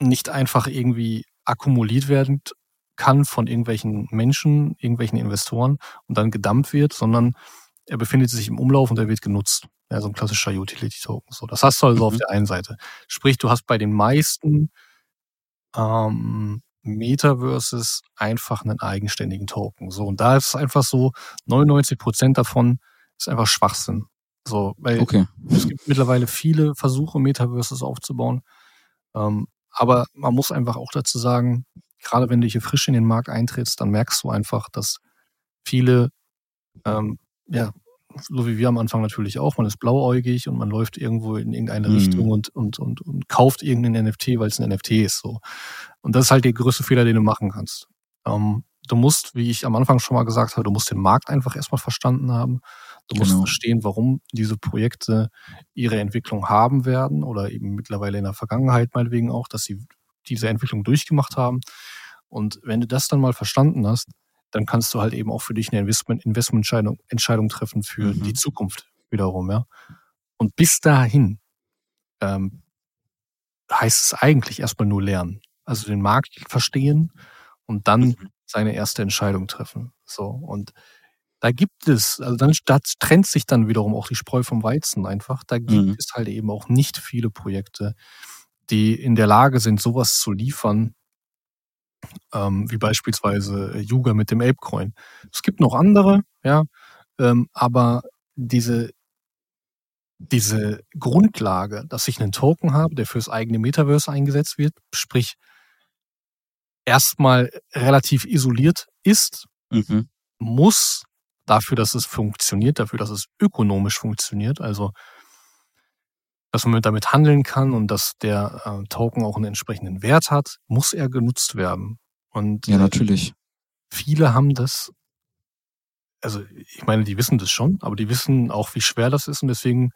nicht einfach irgendwie akkumuliert werden kann von irgendwelchen Menschen, irgendwelchen Investoren und dann gedumpt wird, sondern er befindet sich im Umlauf und er wird genutzt. Ja, so ein klassischer Utility-Token. So, das hast du also mhm. auf der einen Seite. Sprich, du hast bei den meisten ähm, Metaverses einfach einen eigenständigen Token. So, und da ist es einfach so, 99 Prozent davon ist einfach Schwachsinn. So, weil okay. es gibt mittlerweile viele Versuche, Metaverses aufzubauen. Ähm, aber man muss einfach auch dazu sagen, gerade wenn du hier frisch in den Markt eintrittst, dann merkst du einfach, dass viele ähm, ja, so wie wir am Anfang natürlich auch, man ist blauäugig und man läuft irgendwo in irgendeine mhm. Richtung und, und, und, und kauft irgendeinen NFT, weil es ein NFT ist. So. Und das ist halt der größte Fehler, den du machen kannst. Ähm, du musst, wie ich am Anfang schon mal gesagt habe, du musst den Markt einfach erstmal verstanden haben. Du musst genau. verstehen, warum diese Projekte ihre Entwicklung haben werden oder eben mittlerweile in der Vergangenheit meinetwegen auch, dass sie diese Entwicklung durchgemacht haben. Und wenn du das dann mal verstanden hast, dann kannst du halt eben auch für dich eine Investment, Investmententscheidung Entscheidung treffen für mhm. die Zukunft wiederum, ja. Und bis dahin ähm, heißt es eigentlich erstmal nur lernen. Also den Markt verstehen und dann mhm. seine erste Entscheidung treffen. So. Und da gibt es, also dann da trennt sich dann wiederum auch die Spreu vom Weizen einfach. Da gibt mhm. es halt eben auch nicht viele Projekte, die in der Lage sind, sowas zu liefern, ähm, wie beispielsweise äh, Yuga mit dem Apecoin. Es gibt noch andere, ja, ähm, aber diese, diese Grundlage, dass ich einen Token habe, der fürs eigene Metaverse eingesetzt wird, sprich erstmal relativ isoliert ist, mhm. muss dafür, dass es funktioniert, dafür, dass es ökonomisch funktioniert, also dass man damit handeln kann und dass der äh, Token auch einen entsprechenden Wert hat, muss er genutzt werden. Und ja, natürlich. viele haben das, also ich meine, die wissen das schon, aber die wissen auch, wie schwer das ist und deswegen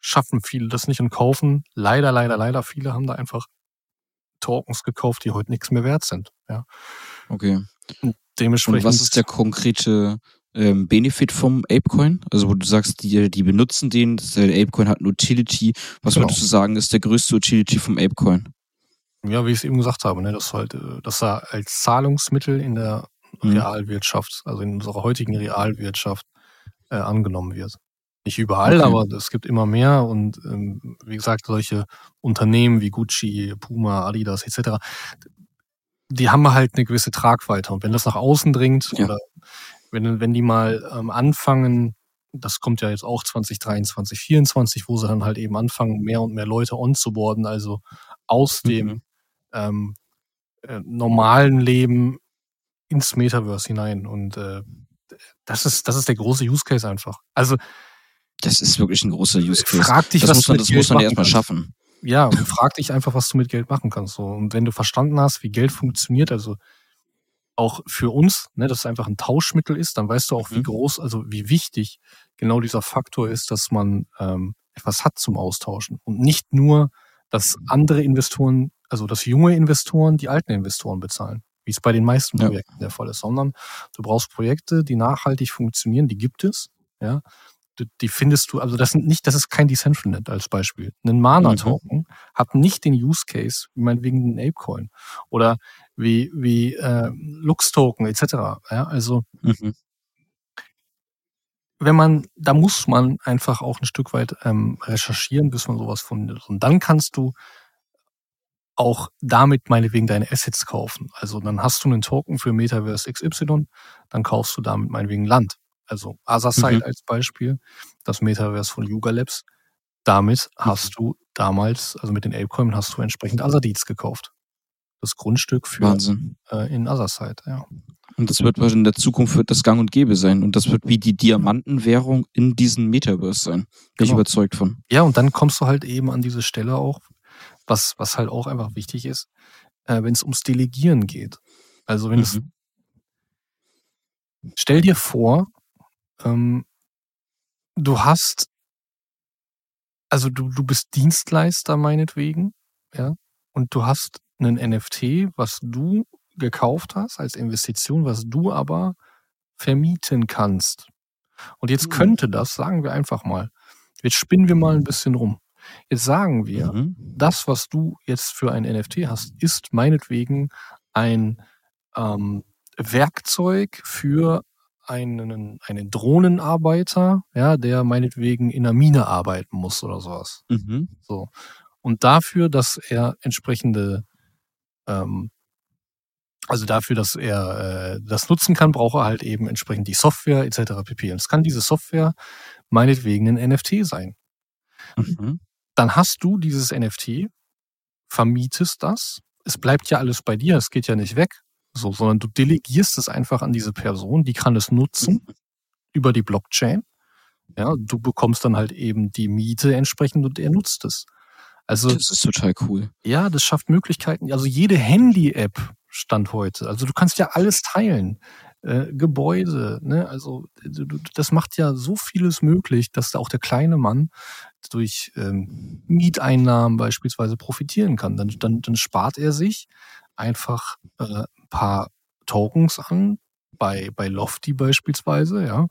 schaffen viele das nicht und kaufen. Leider, leider, leider, viele haben da einfach Tokens gekauft, die heute nichts mehr wert sind. Ja. Okay. Und dementsprechend. Und was ist der konkrete ähm, Benefit vom Apecoin? Also wo du sagst, die, die benutzen den, der Apecoin hat ein Utility. Was genau. würdest du sagen, ist der größte Utility vom Apecoin? Ja, wie ich es eben gesagt habe, ne, dass halt, äh, dass er als Zahlungsmittel in der mhm. Realwirtschaft, also in unserer heutigen Realwirtschaft, äh, angenommen wird. Nicht überall, okay. aber es gibt immer mehr und ähm, wie gesagt, solche Unternehmen wie Gucci, Puma, Adidas etc., die haben halt eine gewisse Tragweite. Und wenn das nach außen dringt ja. oder wenn, wenn die mal ähm, anfangen, das kommt ja jetzt auch 2023, 2024, wo sie dann halt eben anfangen, mehr und mehr Leute onzuboarden, also aus dem mhm. ähm, äh, normalen Leben ins Metaverse hinein. Und äh, das ist, das ist der große Use Case einfach. Also das ist wirklich ein großer Use Case. Frag dich, das was muss man, das muss man erstmal schaffen. Ja, frag dich einfach, was du mit Geld machen kannst. So. Und wenn du verstanden hast, wie Geld funktioniert, also auch für uns, ne, dass es einfach ein Tauschmittel ist, dann weißt du auch, wie mhm. groß, also wie wichtig genau dieser Faktor ist, dass man ähm, etwas hat zum Austauschen und nicht nur, dass andere Investoren, also dass junge Investoren die alten Investoren bezahlen. wie es bei den meisten ja. Projekten der Fall ist, sondern du brauchst Projekte, die nachhaltig funktionieren, die gibt es, ja. Die findest du, also das sind nicht, das ist kein Decentraland als Beispiel. Ein Mana-Token mhm. hat nicht den Use Case, wie meinetwegen ein Apecoin oder wie, wie äh, Lux-Token etc. Ja, also mhm wenn man, da muss man einfach auch ein Stück weit ähm, recherchieren, bis man sowas findet. Und dann kannst du auch damit meinetwegen deine Assets kaufen. Also dann hast du einen Token für Metaverse XY, dann kaufst du damit meinetwegen Land. Also Asasite mhm. als Beispiel, das Metaverse von Yuga Labs. Damit mhm. hast du damals, also mit den Apecoin hast du entsprechend Asadits gekauft. Das Grundstück für Wahnsinn. Äh, in Asasite, ja. Und das wird in der Zukunft wird das Gang und Gäbe sein. Und das wird wie die Diamantenwährung in diesem Metaverse sein. Bin genau. ich überzeugt von. Ja, und dann kommst du halt eben an diese Stelle auch, was, was halt auch einfach wichtig ist, äh, wenn es ums Delegieren geht. Also wenn mhm. es. Stell dir vor, ähm, du hast, also du, du bist Dienstleister meinetwegen, ja, und du hast einen NFT, was du gekauft hast als Investition, was du aber vermieten kannst. Und jetzt hm. könnte das, sagen wir einfach mal, jetzt spinnen wir mal ein bisschen rum. Jetzt sagen wir, mhm. das, was du jetzt für ein NFT hast, ist meinetwegen ein ähm, Werkzeug für einen, einen Drohnenarbeiter, ja, der meinetwegen in einer Mine arbeiten muss oder sowas. Mhm. So. Und dafür, dass er entsprechende ähm, also dafür, dass er äh, das nutzen kann, braucht er halt eben entsprechend die Software etc. pp. Und es kann diese Software meinetwegen ein NFT sein. Mhm. Dann hast du dieses NFT, vermietest das. Es bleibt ja alles bei dir, es geht ja nicht weg, so, sondern du delegierst es einfach an diese Person, die kann es nutzen mhm. über die Blockchain. Ja, du bekommst dann halt eben die Miete entsprechend und er nutzt es. Also, das ist total cool. Ja, das schafft Möglichkeiten. Also jede Handy-App Stand heute. Also du kannst ja alles teilen. Äh, Gebäude, ne? Also das macht ja so vieles möglich, dass auch der kleine Mann durch ähm, Mieteinnahmen beispielsweise profitieren kann. Dann, dann, dann spart er sich einfach äh, ein paar Tokens an, bei, bei Lofty beispielsweise, ja,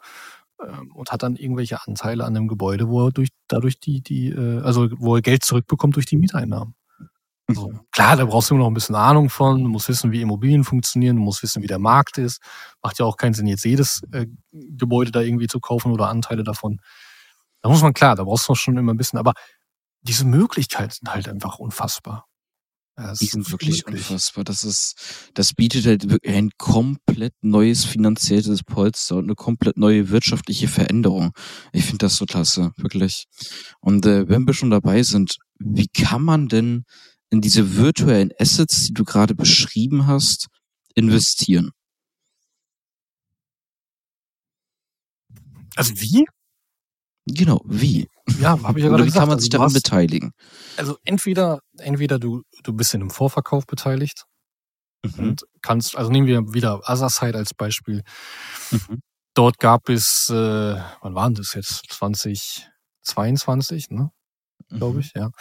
ähm, und hat dann irgendwelche Anteile an dem Gebäude, wo er durch, dadurch die, die, äh, also wo er Geld zurückbekommt durch die Mieteinnahmen. So. Klar, da brauchst du immer noch ein bisschen Ahnung von, du musst wissen, wie Immobilien funktionieren, du musst wissen, wie der Markt ist. Macht ja auch keinen Sinn, jetzt jedes äh, Gebäude da irgendwie zu kaufen oder Anteile davon. Da muss man klar, da brauchst du schon immer ein bisschen, aber diese Möglichkeiten sind halt einfach unfassbar. Ja, die sind wirklich möglich. unfassbar. Das ist, das bietet halt wirklich ein komplett neues finanzielles Polster und eine komplett neue wirtschaftliche Veränderung. Ich finde das so klasse, wirklich. Und äh, wenn wir schon dabei sind, wie kann man denn in diese virtuellen Assets, die du gerade beschrieben hast, investieren? Also wie? Genau, wie? Ja, habe ich ja Oder wie gesagt, kann man sich also daran hast, beteiligen? Also entweder, entweder du, du bist in einem Vorverkauf beteiligt mhm. und kannst, also nehmen wir wieder Asaside als Beispiel. Mhm. Dort gab es, äh, wann waren das jetzt? 2022, ne? glaube mhm. ich, ja.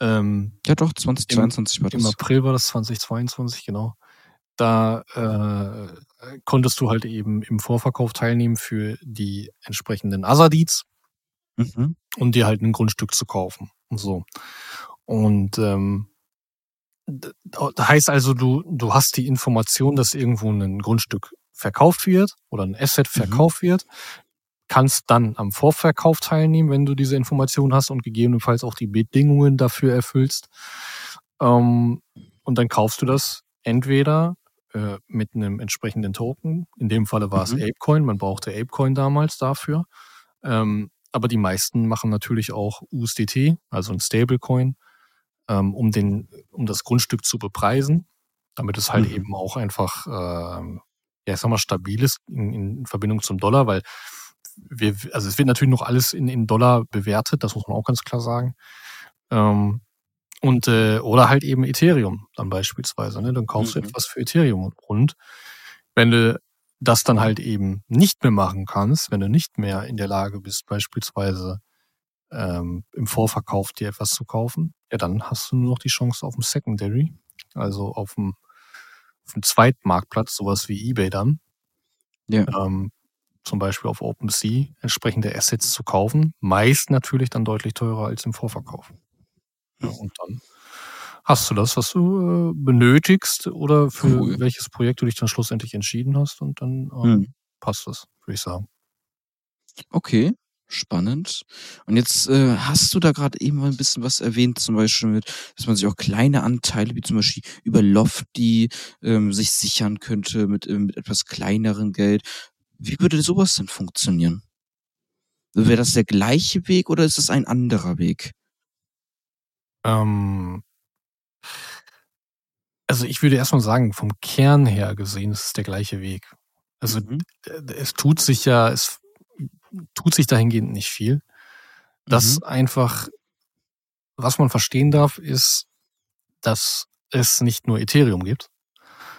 Ähm, ja, doch, 2022 im, war das. Im April war das 2022, genau. Da äh, konntest du halt eben im Vorverkauf teilnehmen für die entsprechenden Asadits mhm. und dir halt ein Grundstück zu kaufen. Und so. Und ähm, das heißt also, du, du hast die Information, dass irgendwo ein Grundstück verkauft wird oder ein Asset mhm. verkauft mhm. wird kannst dann am Vorverkauf teilnehmen, wenn du diese Information hast und gegebenenfalls auch die Bedingungen dafür erfüllst. Ähm, und dann kaufst du das entweder äh, mit einem entsprechenden Token. In dem Falle war mhm. es Apecoin. Man brauchte Apecoin damals dafür. Ähm, aber die meisten machen natürlich auch USDT, also ein Stablecoin, ähm, um, den, um das Grundstück zu bepreisen, damit es halt mhm. eben auch einfach, äh, ja, ich sag mal, stabil ist in, in Verbindung zum Dollar, weil wir, also es wird natürlich noch alles in, in Dollar bewertet, das muss man auch ganz klar sagen. Ähm, und äh, oder halt eben Ethereum dann beispielsweise. Ne? Dann kaufst mhm. du etwas für Ethereum. Und wenn du das dann halt eben nicht mehr machen kannst, wenn du nicht mehr in der Lage bist, beispielsweise ähm, im Vorverkauf dir etwas zu kaufen, ja, dann hast du nur noch die Chance auf dem Secondary, also auf dem auf dem Zweitmarktplatz, sowas wie eBay dann, Ja. ähm, zum Beispiel auf OpenSea, entsprechende Assets zu kaufen. Meist natürlich dann deutlich teurer als im Vorverkauf. Ja, und dann hast du das, was du äh, benötigst oder für Cool. welches Projekt du dich dann schlussendlich entschieden hast und dann ähm, Hm. passt das, würde ich sagen. Okay, spannend. Und jetzt äh, hast du da gerade eben mal ein bisschen was erwähnt, zum Beispiel mit, dass man sich auch kleine Anteile, wie zum Beispiel über Lofty, ähm, sich sichern könnte mit, ähm, mit etwas kleinerem Geld. Wie würde sowas denn funktionieren? Wäre das der gleiche Weg oder ist es ein anderer Weg? Ähm, also ich würde erstmal sagen, vom Kern her gesehen ist es der gleiche Weg. Also Mhm. es tut sich ja, es tut sich dahingehend nicht viel. Das Mhm. einfach, was man verstehen darf, ist, dass es nicht nur Ethereum gibt,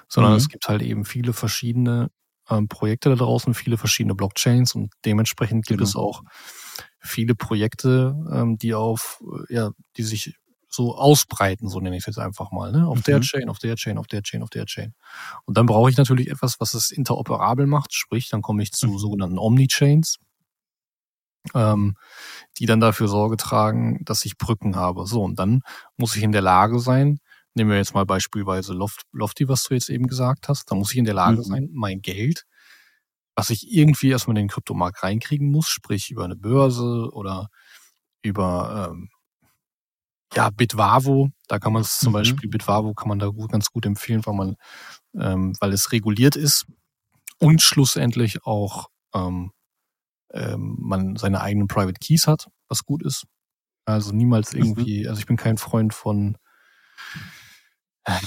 sondern Mhm. es gibt halt eben viele verschiedene ähm, Projekte da draußen, viele verschiedene Blockchains und dementsprechend gibt Genau. es auch viele Projekte, ähm, die auf, äh, ja, die sich so ausbreiten, so nenne ich es jetzt einfach mal, ne? Auf der Mhm. Chain, auf der Chain, auf der Chain, auf der Chain. Und dann brauche ich natürlich etwas, was es interoperabel macht, sprich, dann komme ich zu Mhm. sogenannten Omni-Chains, ähm, die dann dafür Sorge tragen, dass ich Brücken habe. So, und dann muss ich in der Lage sein, nehmen wir jetzt mal beispielsweise Loft, Lofty, was du jetzt eben gesagt hast, da muss ich in der Lage Mhm. sein, mein Geld, was ich irgendwie erstmal in den Kryptomarkt reinkriegen muss, sprich über eine Börse oder über ähm, ja, Bitwavo, da kann man es zum Mhm. Beispiel, Bitwavo kann man da gut, ganz gut empfehlen, weil man, ähm, weil es reguliert ist und schlussendlich auch ähm, ähm, man seine eigenen Private Keys hat, was gut ist. Also niemals Mhm. irgendwie, also ich bin kein Freund von äh,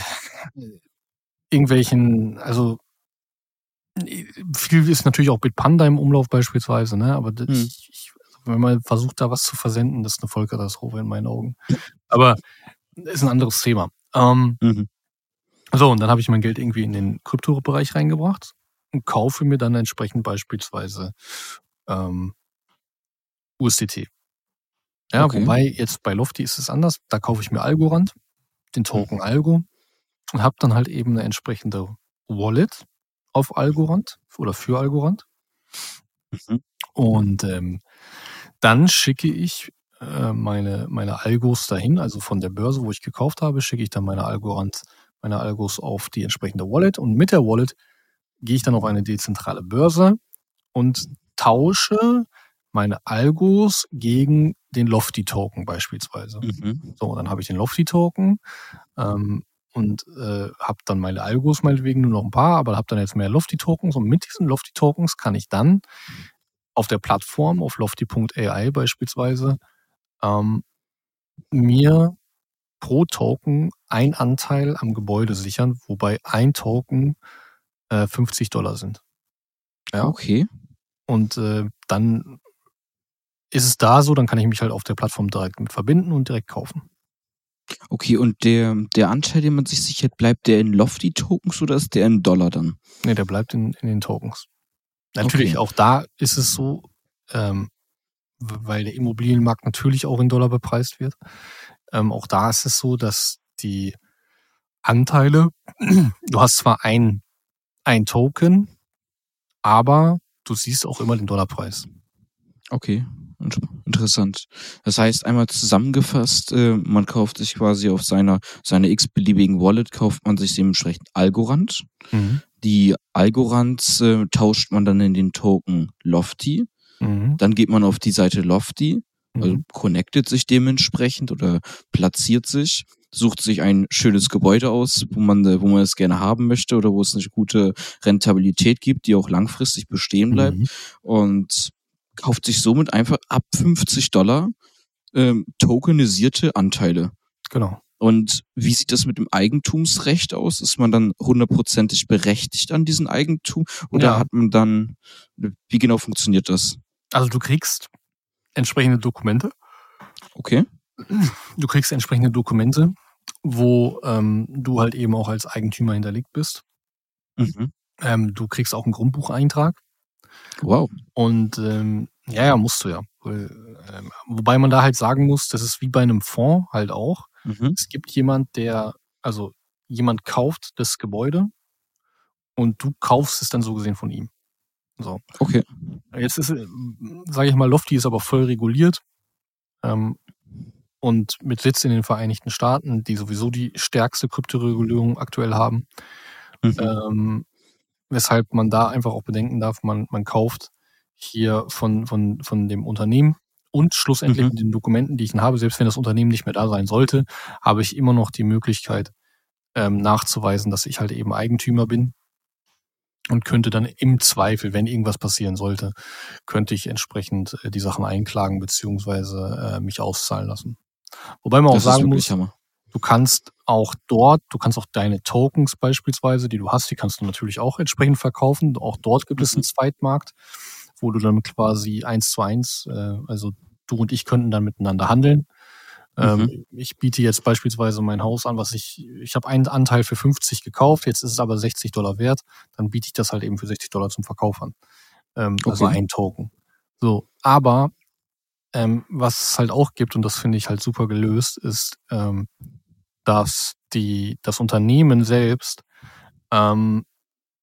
irgendwelchen, also viel ist natürlich auch Bitpanda im Umlauf beispielsweise, ne? Aber das, Mhm. ich, ich, wenn man versucht, da was zu versenden, das ist eine Vollkatastrophe in meinen Augen. Aber ist ein anderes Thema. Ähm, Mhm. so, und dann habe ich mein Geld irgendwie in den Kryptobereich reingebracht und kaufe mir dann entsprechend beispielsweise ähm, USDT. Ja, Okay. wobei jetzt bei Lofty ist es anders. Da kaufe ich mir Algorand, den Token Algo und habe dann halt eben eine entsprechende Wallet auf Algorand oder für Algorand. Mhm. Und ähm, dann schicke ich äh, meine, meine Algos dahin, also von der Börse, wo ich gekauft habe, schicke ich dann meine Algorand, meine Algos auf die entsprechende Wallet und mit der Wallet gehe ich dann auf eine dezentrale Börse und tausche meine Algos gegen den Lofty-Token beispielsweise. Mhm. So, dann habe ich den Lofty-Token ähm, und äh, habe dann meine Algos meinetwegen nur noch ein paar, aber habe dann jetzt mehr Lofty-Tokens und mit diesen Lofty-Tokens kann ich dann auf der Plattform, auf lofty.ai beispielsweise, ähm, mir pro Token ein Anteil am Gebäude sichern, wobei ein Token äh, 50 Dollar sind. Ja. Okay. Und äh, dann ist es da so, dann kann ich mich halt auf der Plattform direkt mit verbinden und direkt kaufen. Okay, und der, der Anteil, den man sich sichert, bleibt der in Lofty-Tokens oder ist der in Dollar dann? Nee, der bleibt in, in den Tokens. Natürlich, Okay. auch da ist es so, ähm, weil der Immobilienmarkt natürlich auch in Dollar bepreist wird. Ähm, auch da ist es so, dass die Anteile, du hast zwar ein, ein Token, aber du siehst auch immer den Dollarpreis. Okay, int- interessant. Das heißt, einmal zusammengefasst, äh, man kauft sich quasi auf seiner, seiner x-beliebigen Wallet, kauft man sich dementsprechend Algorand. Mhm. Die Algorands äh, tauscht man dann in den Token Lofty. Mhm. Dann geht man auf die Seite Lofty, also Mhm. connectet sich dementsprechend oder platziert sich, sucht sich ein schönes Gebäude aus, wo man, äh, wo man es gerne haben möchte oder wo es eine gute Rentabilität gibt, die auch langfristig bestehen bleibt Mhm. und kauft sich somit einfach ab 50 Dollar ähm, tokenisierte Anteile. Genau. Und wie sieht das mit dem Eigentumsrecht aus? Ist man dann hundertprozentig berechtigt an diesen Eigentum oder Ja. hat man dann, wie genau funktioniert das? Also du kriegst entsprechende Dokumente. Okay. Du kriegst entsprechende Dokumente, wo ähm, du halt eben auch als Eigentümer hinterlegt bist. Mhm. Ähm, du kriegst auch einen Grundbucheintrag. Wow. Und ähm, ja, ja, musst du ja. Ähm, wobei man da halt sagen muss, das ist wie bei einem Fonds halt auch. Mhm. Es gibt jemand, der, also jemand kauft das Gebäude und du kaufst es dann so gesehen von ihm. So. Okay. Jetzt ist, sage ich mal, Lofty ist aber voll reguliert ähm, und mit Sitz in den Vereinigten Staaten, die sowieso die stärkste Kryptoregulierung aktuell haben. Mhm. Ähm, weshalb man da einfach auch bedenken darf, man, man kauft hier von, von, von dem Unternehmen und schlussendlich mhm. mit den Dokumenten, die ich dann habe, selbst wenn das Unternehmen nicht mehr da sein sollte, habe ich immer noch die Möglichkeit ähm, nachzuweisen, dass ich halt eben Eigentümer bin und könnte dann im Zweifel, wenn irgendwas passieren sollte, könnte ich entsprechend äh, die Sachen einklagen beziehungsweise äh, mich auszahlen lassen. Wobei man das auch sagen muss, Hammer. du kannst auch dort, du kannst auch deine Tokens beispielsweise, die du hast, die kannst du natürlich auch entsprechend verkaufen. Auch dort gibt es einen mhm. Zweitmarkt wo du dann quasi eins zu eins, äh, also du und ich könnten dann miteinander handeln. Ähm, mhm. Ich biete jetzt beispielsweise mein Haus an, was ich, ich habe einen Anteil für 50 gekauft, jetzt ist es aber 60 Dollar wert, dann biete ich das halt eben für 60 Dollar zum Verkauf an. Ähm, also okay. Also ein Token. So, aber ähm, was es halt auch gibt, und das finde ich halt super gelöst, ist, ähm, dass die, das Unternehmen selbst ähm,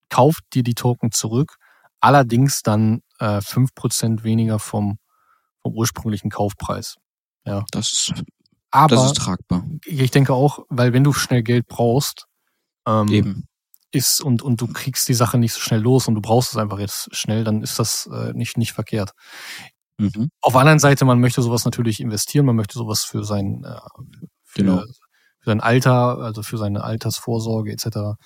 kauft dir die Token zurück, allerdings dann äh, 5% weniger vom, vom ursprünglichen Kaufpreis. Ja. Das ist, Aber das ist tragbar. Ich denke auch, weil wenn du schnell Geld brauchst, ähm, Eben. ist und, und du kriegst die Sache nicht so schnell los und du brauchst es einfach jetzt schnell, dann ist das äh, nicht, nicht verkehrt. Mhm. Auf der anderen Seite, man möchte sowas natürlich investieren, man möchte sowas für sein, äh, für, genau. für sein Alter, also für seine Altersvorsorge etc.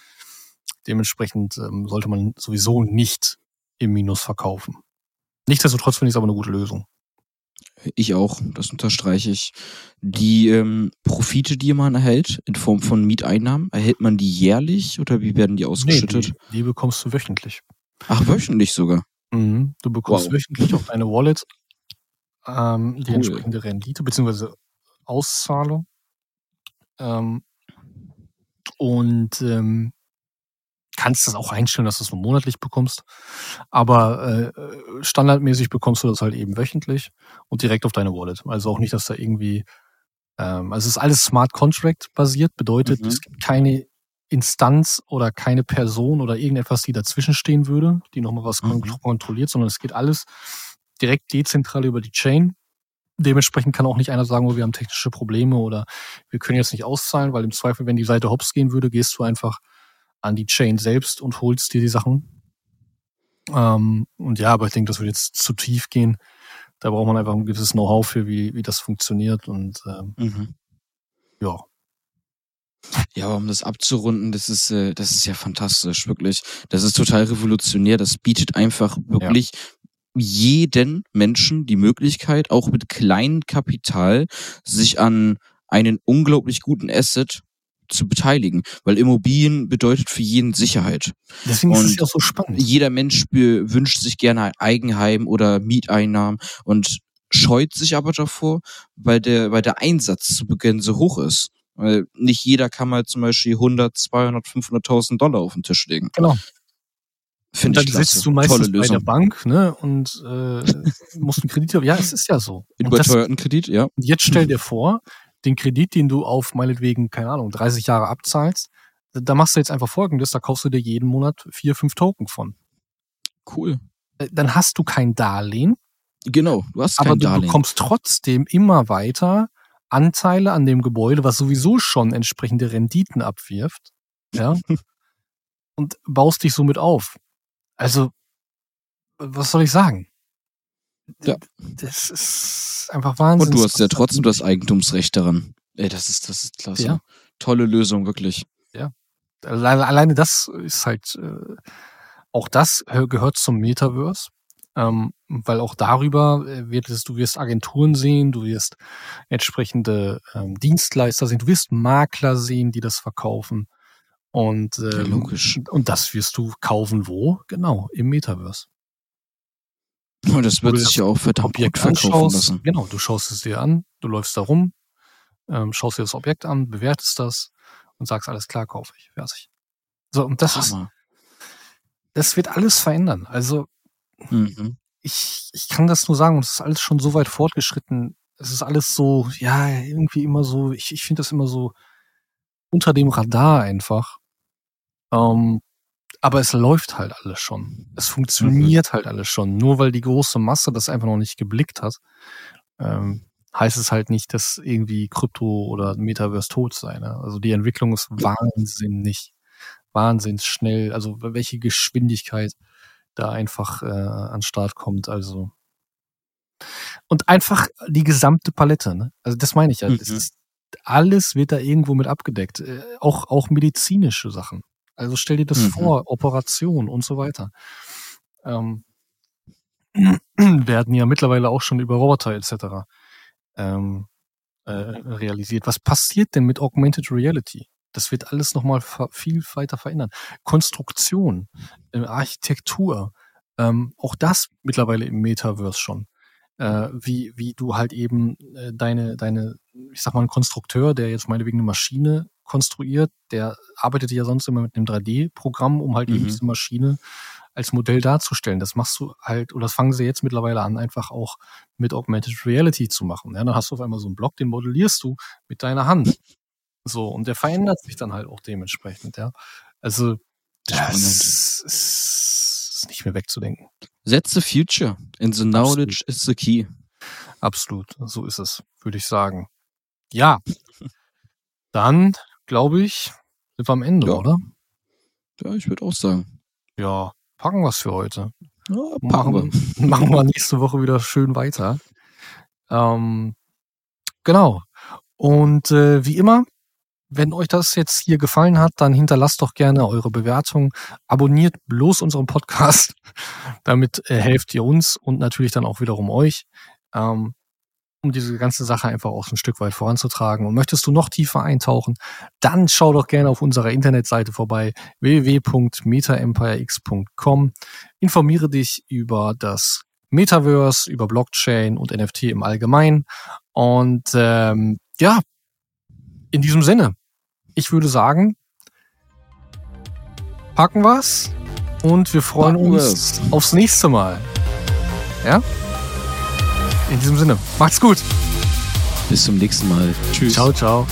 Dementsprechend ähm, sollte man sowieso nicht im Minus verkaufen. Nichtsdestotrotz finde ich es aber eine gute Lösung. Ich auch, das unterstreiche ich. Die ähm, Profite, die man erhält in Form von Mieteinnahmen, erhält man die jährlich oder wie werden die ausgeschüttet? Nee, die, die bekommst du wöchentlich. Ach, wöchentlich sogar. Mhm. Du bekommst wow. wöchentlich auf deine Wallet ähm, die cool. entsprechende Rendite bzw. Auszahlung. Ähm, und ähm, kannst das auch einstellen, dass du es nur monatlich bekommst. Aber äh, standardmäßig bekommst du das halt eben wöchentlich und direkt auf deine Wallet. Also auch nicht, dass da irgendwie, ähm, also es ist alles Smart Contract basiert, bedeutet, mhm. es gibt keine Instanz oder keine Person oder irgendetwas, die dazwischen stehen würde, die nochmal was mhm. kontrolliert, sondern es geht alles direkt dezentral über die Chain. Dementsprechend kann auch nicht einer sagen, oh, wir haben technische Probleme oder wir können jetzt nicht auszahlen, weil im Zweifel, wenn die Seite hops gehen würde, gehst du einfach an die Chain selbst und holst dir die Sachen. Ähm, und ja, aber ich denke, das würde jetzt zu tief gehen. Da braucht man einfach ein gewisses Know-how für, wie, wie das funktioniert und ähm, mhm. ja. Ja, um das abzurunden, das ist, äh, das ist ja fantastisch, wirklich. Das ist total revolutionär. Das bietet einfach wirklich ja. jeden Menschen die Möglichkeit, auch mit kleinem Kapital, sich an einen unglaublich guten Asset zu beteiligen, weil Immobilien bedeutet für jeden Sicherheit. Deswegen und ist es ja auch so spannend. Jeder Mensch wünscht sich gerne ein Eigenheim oder Mieteinnahmen und scheut sich aber davor, weil der, weil der Einsatz zu Beginn so hoch ist. Weil nicht jeder kann mal zum Beispiel 100, 200, 500.000 Dollar auf den Tisch legen. Genau. Finde ich dann sitzt du meistens bei der Bank ne, und äh, musst einen Kredit haben. Ja, es ist ja so. Überteuerten Kredit, ja. Jetzt stell dir vor, den Kredit, den du auf meinetwegen, keine Ahnung, 30 Jahre abzahlst, da machst du jetzt einfach folgendes, da kaufst du dir jeden Monat vier, fünf Token von. Cool. Äh, dann hast du kein Darlehen. Genau, du hast kein aber Darlehen. Aber du bekommst trotzdem immer weiter Anteile an dem Gebäude, was sowieso schon entsprechende Renditen abwirft. Ja. und baust dich somit auf. Also, was soll ich sagen? Ja. Das ist einfach Wahnsinn. Und du hast ja trotzdem das Eigentumsrecht daran. Ey, das ist, das ist klasse. Ja. Tolle Lösung, wirklich. Ja. Alleine, alleine das ist halt, äh, auch das gehört zum Metaverse. Ähm, weil auch darüber äh, wird es, du wirst Agenturen sehen, du wirst entsprechende ähm, Dienstleister sehen, du wirst Makler sehen, die das verkaufen. Und, ähm, ja, logisch. und das wirst du kaufen wo? Genau, im Metaverse. Und das wird sich ja auch verdammt Objekt gut verkaufen anschaust, lassen. Genau, du schaust es dir an, du läufst da rum, ähm, schaust dir das Objekt an, bewertest das und sagst, alles klar, kaufe ich, fertig. So, und das Hammer. ist, das wird alles verändern. Also, mhm. ich, ich kann das nur sagen, und es ist alles schon so weit fortgeschritten. Es ist alles so, ja, irgendwie immer so, ich, ich finde das immer so unter dem Radar einfach. Ähm, Aber es läuft halt alles schon. Es funktioniert mhm. halt alles schon. Nur weil die große Masse das einfach noch nicht geblickt hat, ähm, heißt es halt nicht, dass irgendwie Krypto oder Metaverse tot sei. Ne? Also die Entwicklung ist wahnsinnig, wahnsinnig schnell. Also welche Geschwindigkeit da einfach äh, an Start kommt. Also und einfach die gesamte Palette. Ne? Also das meine ich ja. Mhm. Ist, alles wird da irgendwo mit abgedeckt. Äh, auch, auch medizinische Sachen. Also stell dir das mhm. vor, Operation und so weiter. Ähm, werden ja mittlerweile auch schon über Roboter etc. Ähm, äh, realisiert. Was passiert denn mit Augmented Reality? Das wird alles nochmal viel weiter verändern. Konstruktion, äh, Architektur, ähm, auch das mittlerweile im Metaverse schon. Äh, wie, wie du halt eben äh, deine, deine, ich sag mal, ein Konstrukteur, der jetzt meinetwegen eine Maschine konstruiert, der arbeitet ja sonst immer mit einem 3D-Programm, um halt mhm. eben diese Maschine als Modell darzustellen. Das machst du halt, oder das fangen sie jetzt mittlerweile an, einfach auch mit Augmented Reality zu machen. Ja, dann hast du auf einmal so einen Block, den modellierst du mit deiner Hand. So, und der verändert sich dann halt auch dementsprechend, ja. Also, das ist nicht mehr wegzudenken. That's the future. And the knowledge Absolut. is the key. Absolut, so ist es, würde ich sagen. Ja, dann glaube ich, sind wir am Ende, ja. oder? Ja, ich würde auch sagen. Ja, packen wir es für heute. Ja, machen, wir. machen wir nächste Woche wieder schön weiter. Ähm, genau. Und äh, wie immer, wenn euch das jetzt hier gefallen hat, dann hinterlasst doch gerne eure Bewertung. Abonniert bloß unseren Podcast. Damit äh, helft ihr uns und natürlich dann auch wiederum euch, ähm, um diese ganze Sache einfach auch ein Stück weit voranzutragen. Und möchtest du noch tiefer eintauchen, dann schau doch gerne auf unserer Internetseite vorbei www.metaempirex.com. Informiere dich über das Metaverse, über Blockchain und NFT im Allgemeinen. Und ähm, ja, in diesem Sinne, ich würde sagen, packen wir's und wir freuen packen uns wir's. aufs nächste Mal. Ja? In diesem Sinne, macht's gut. Bis zum nächsten Mal. Tschüss. Ciao, ciao.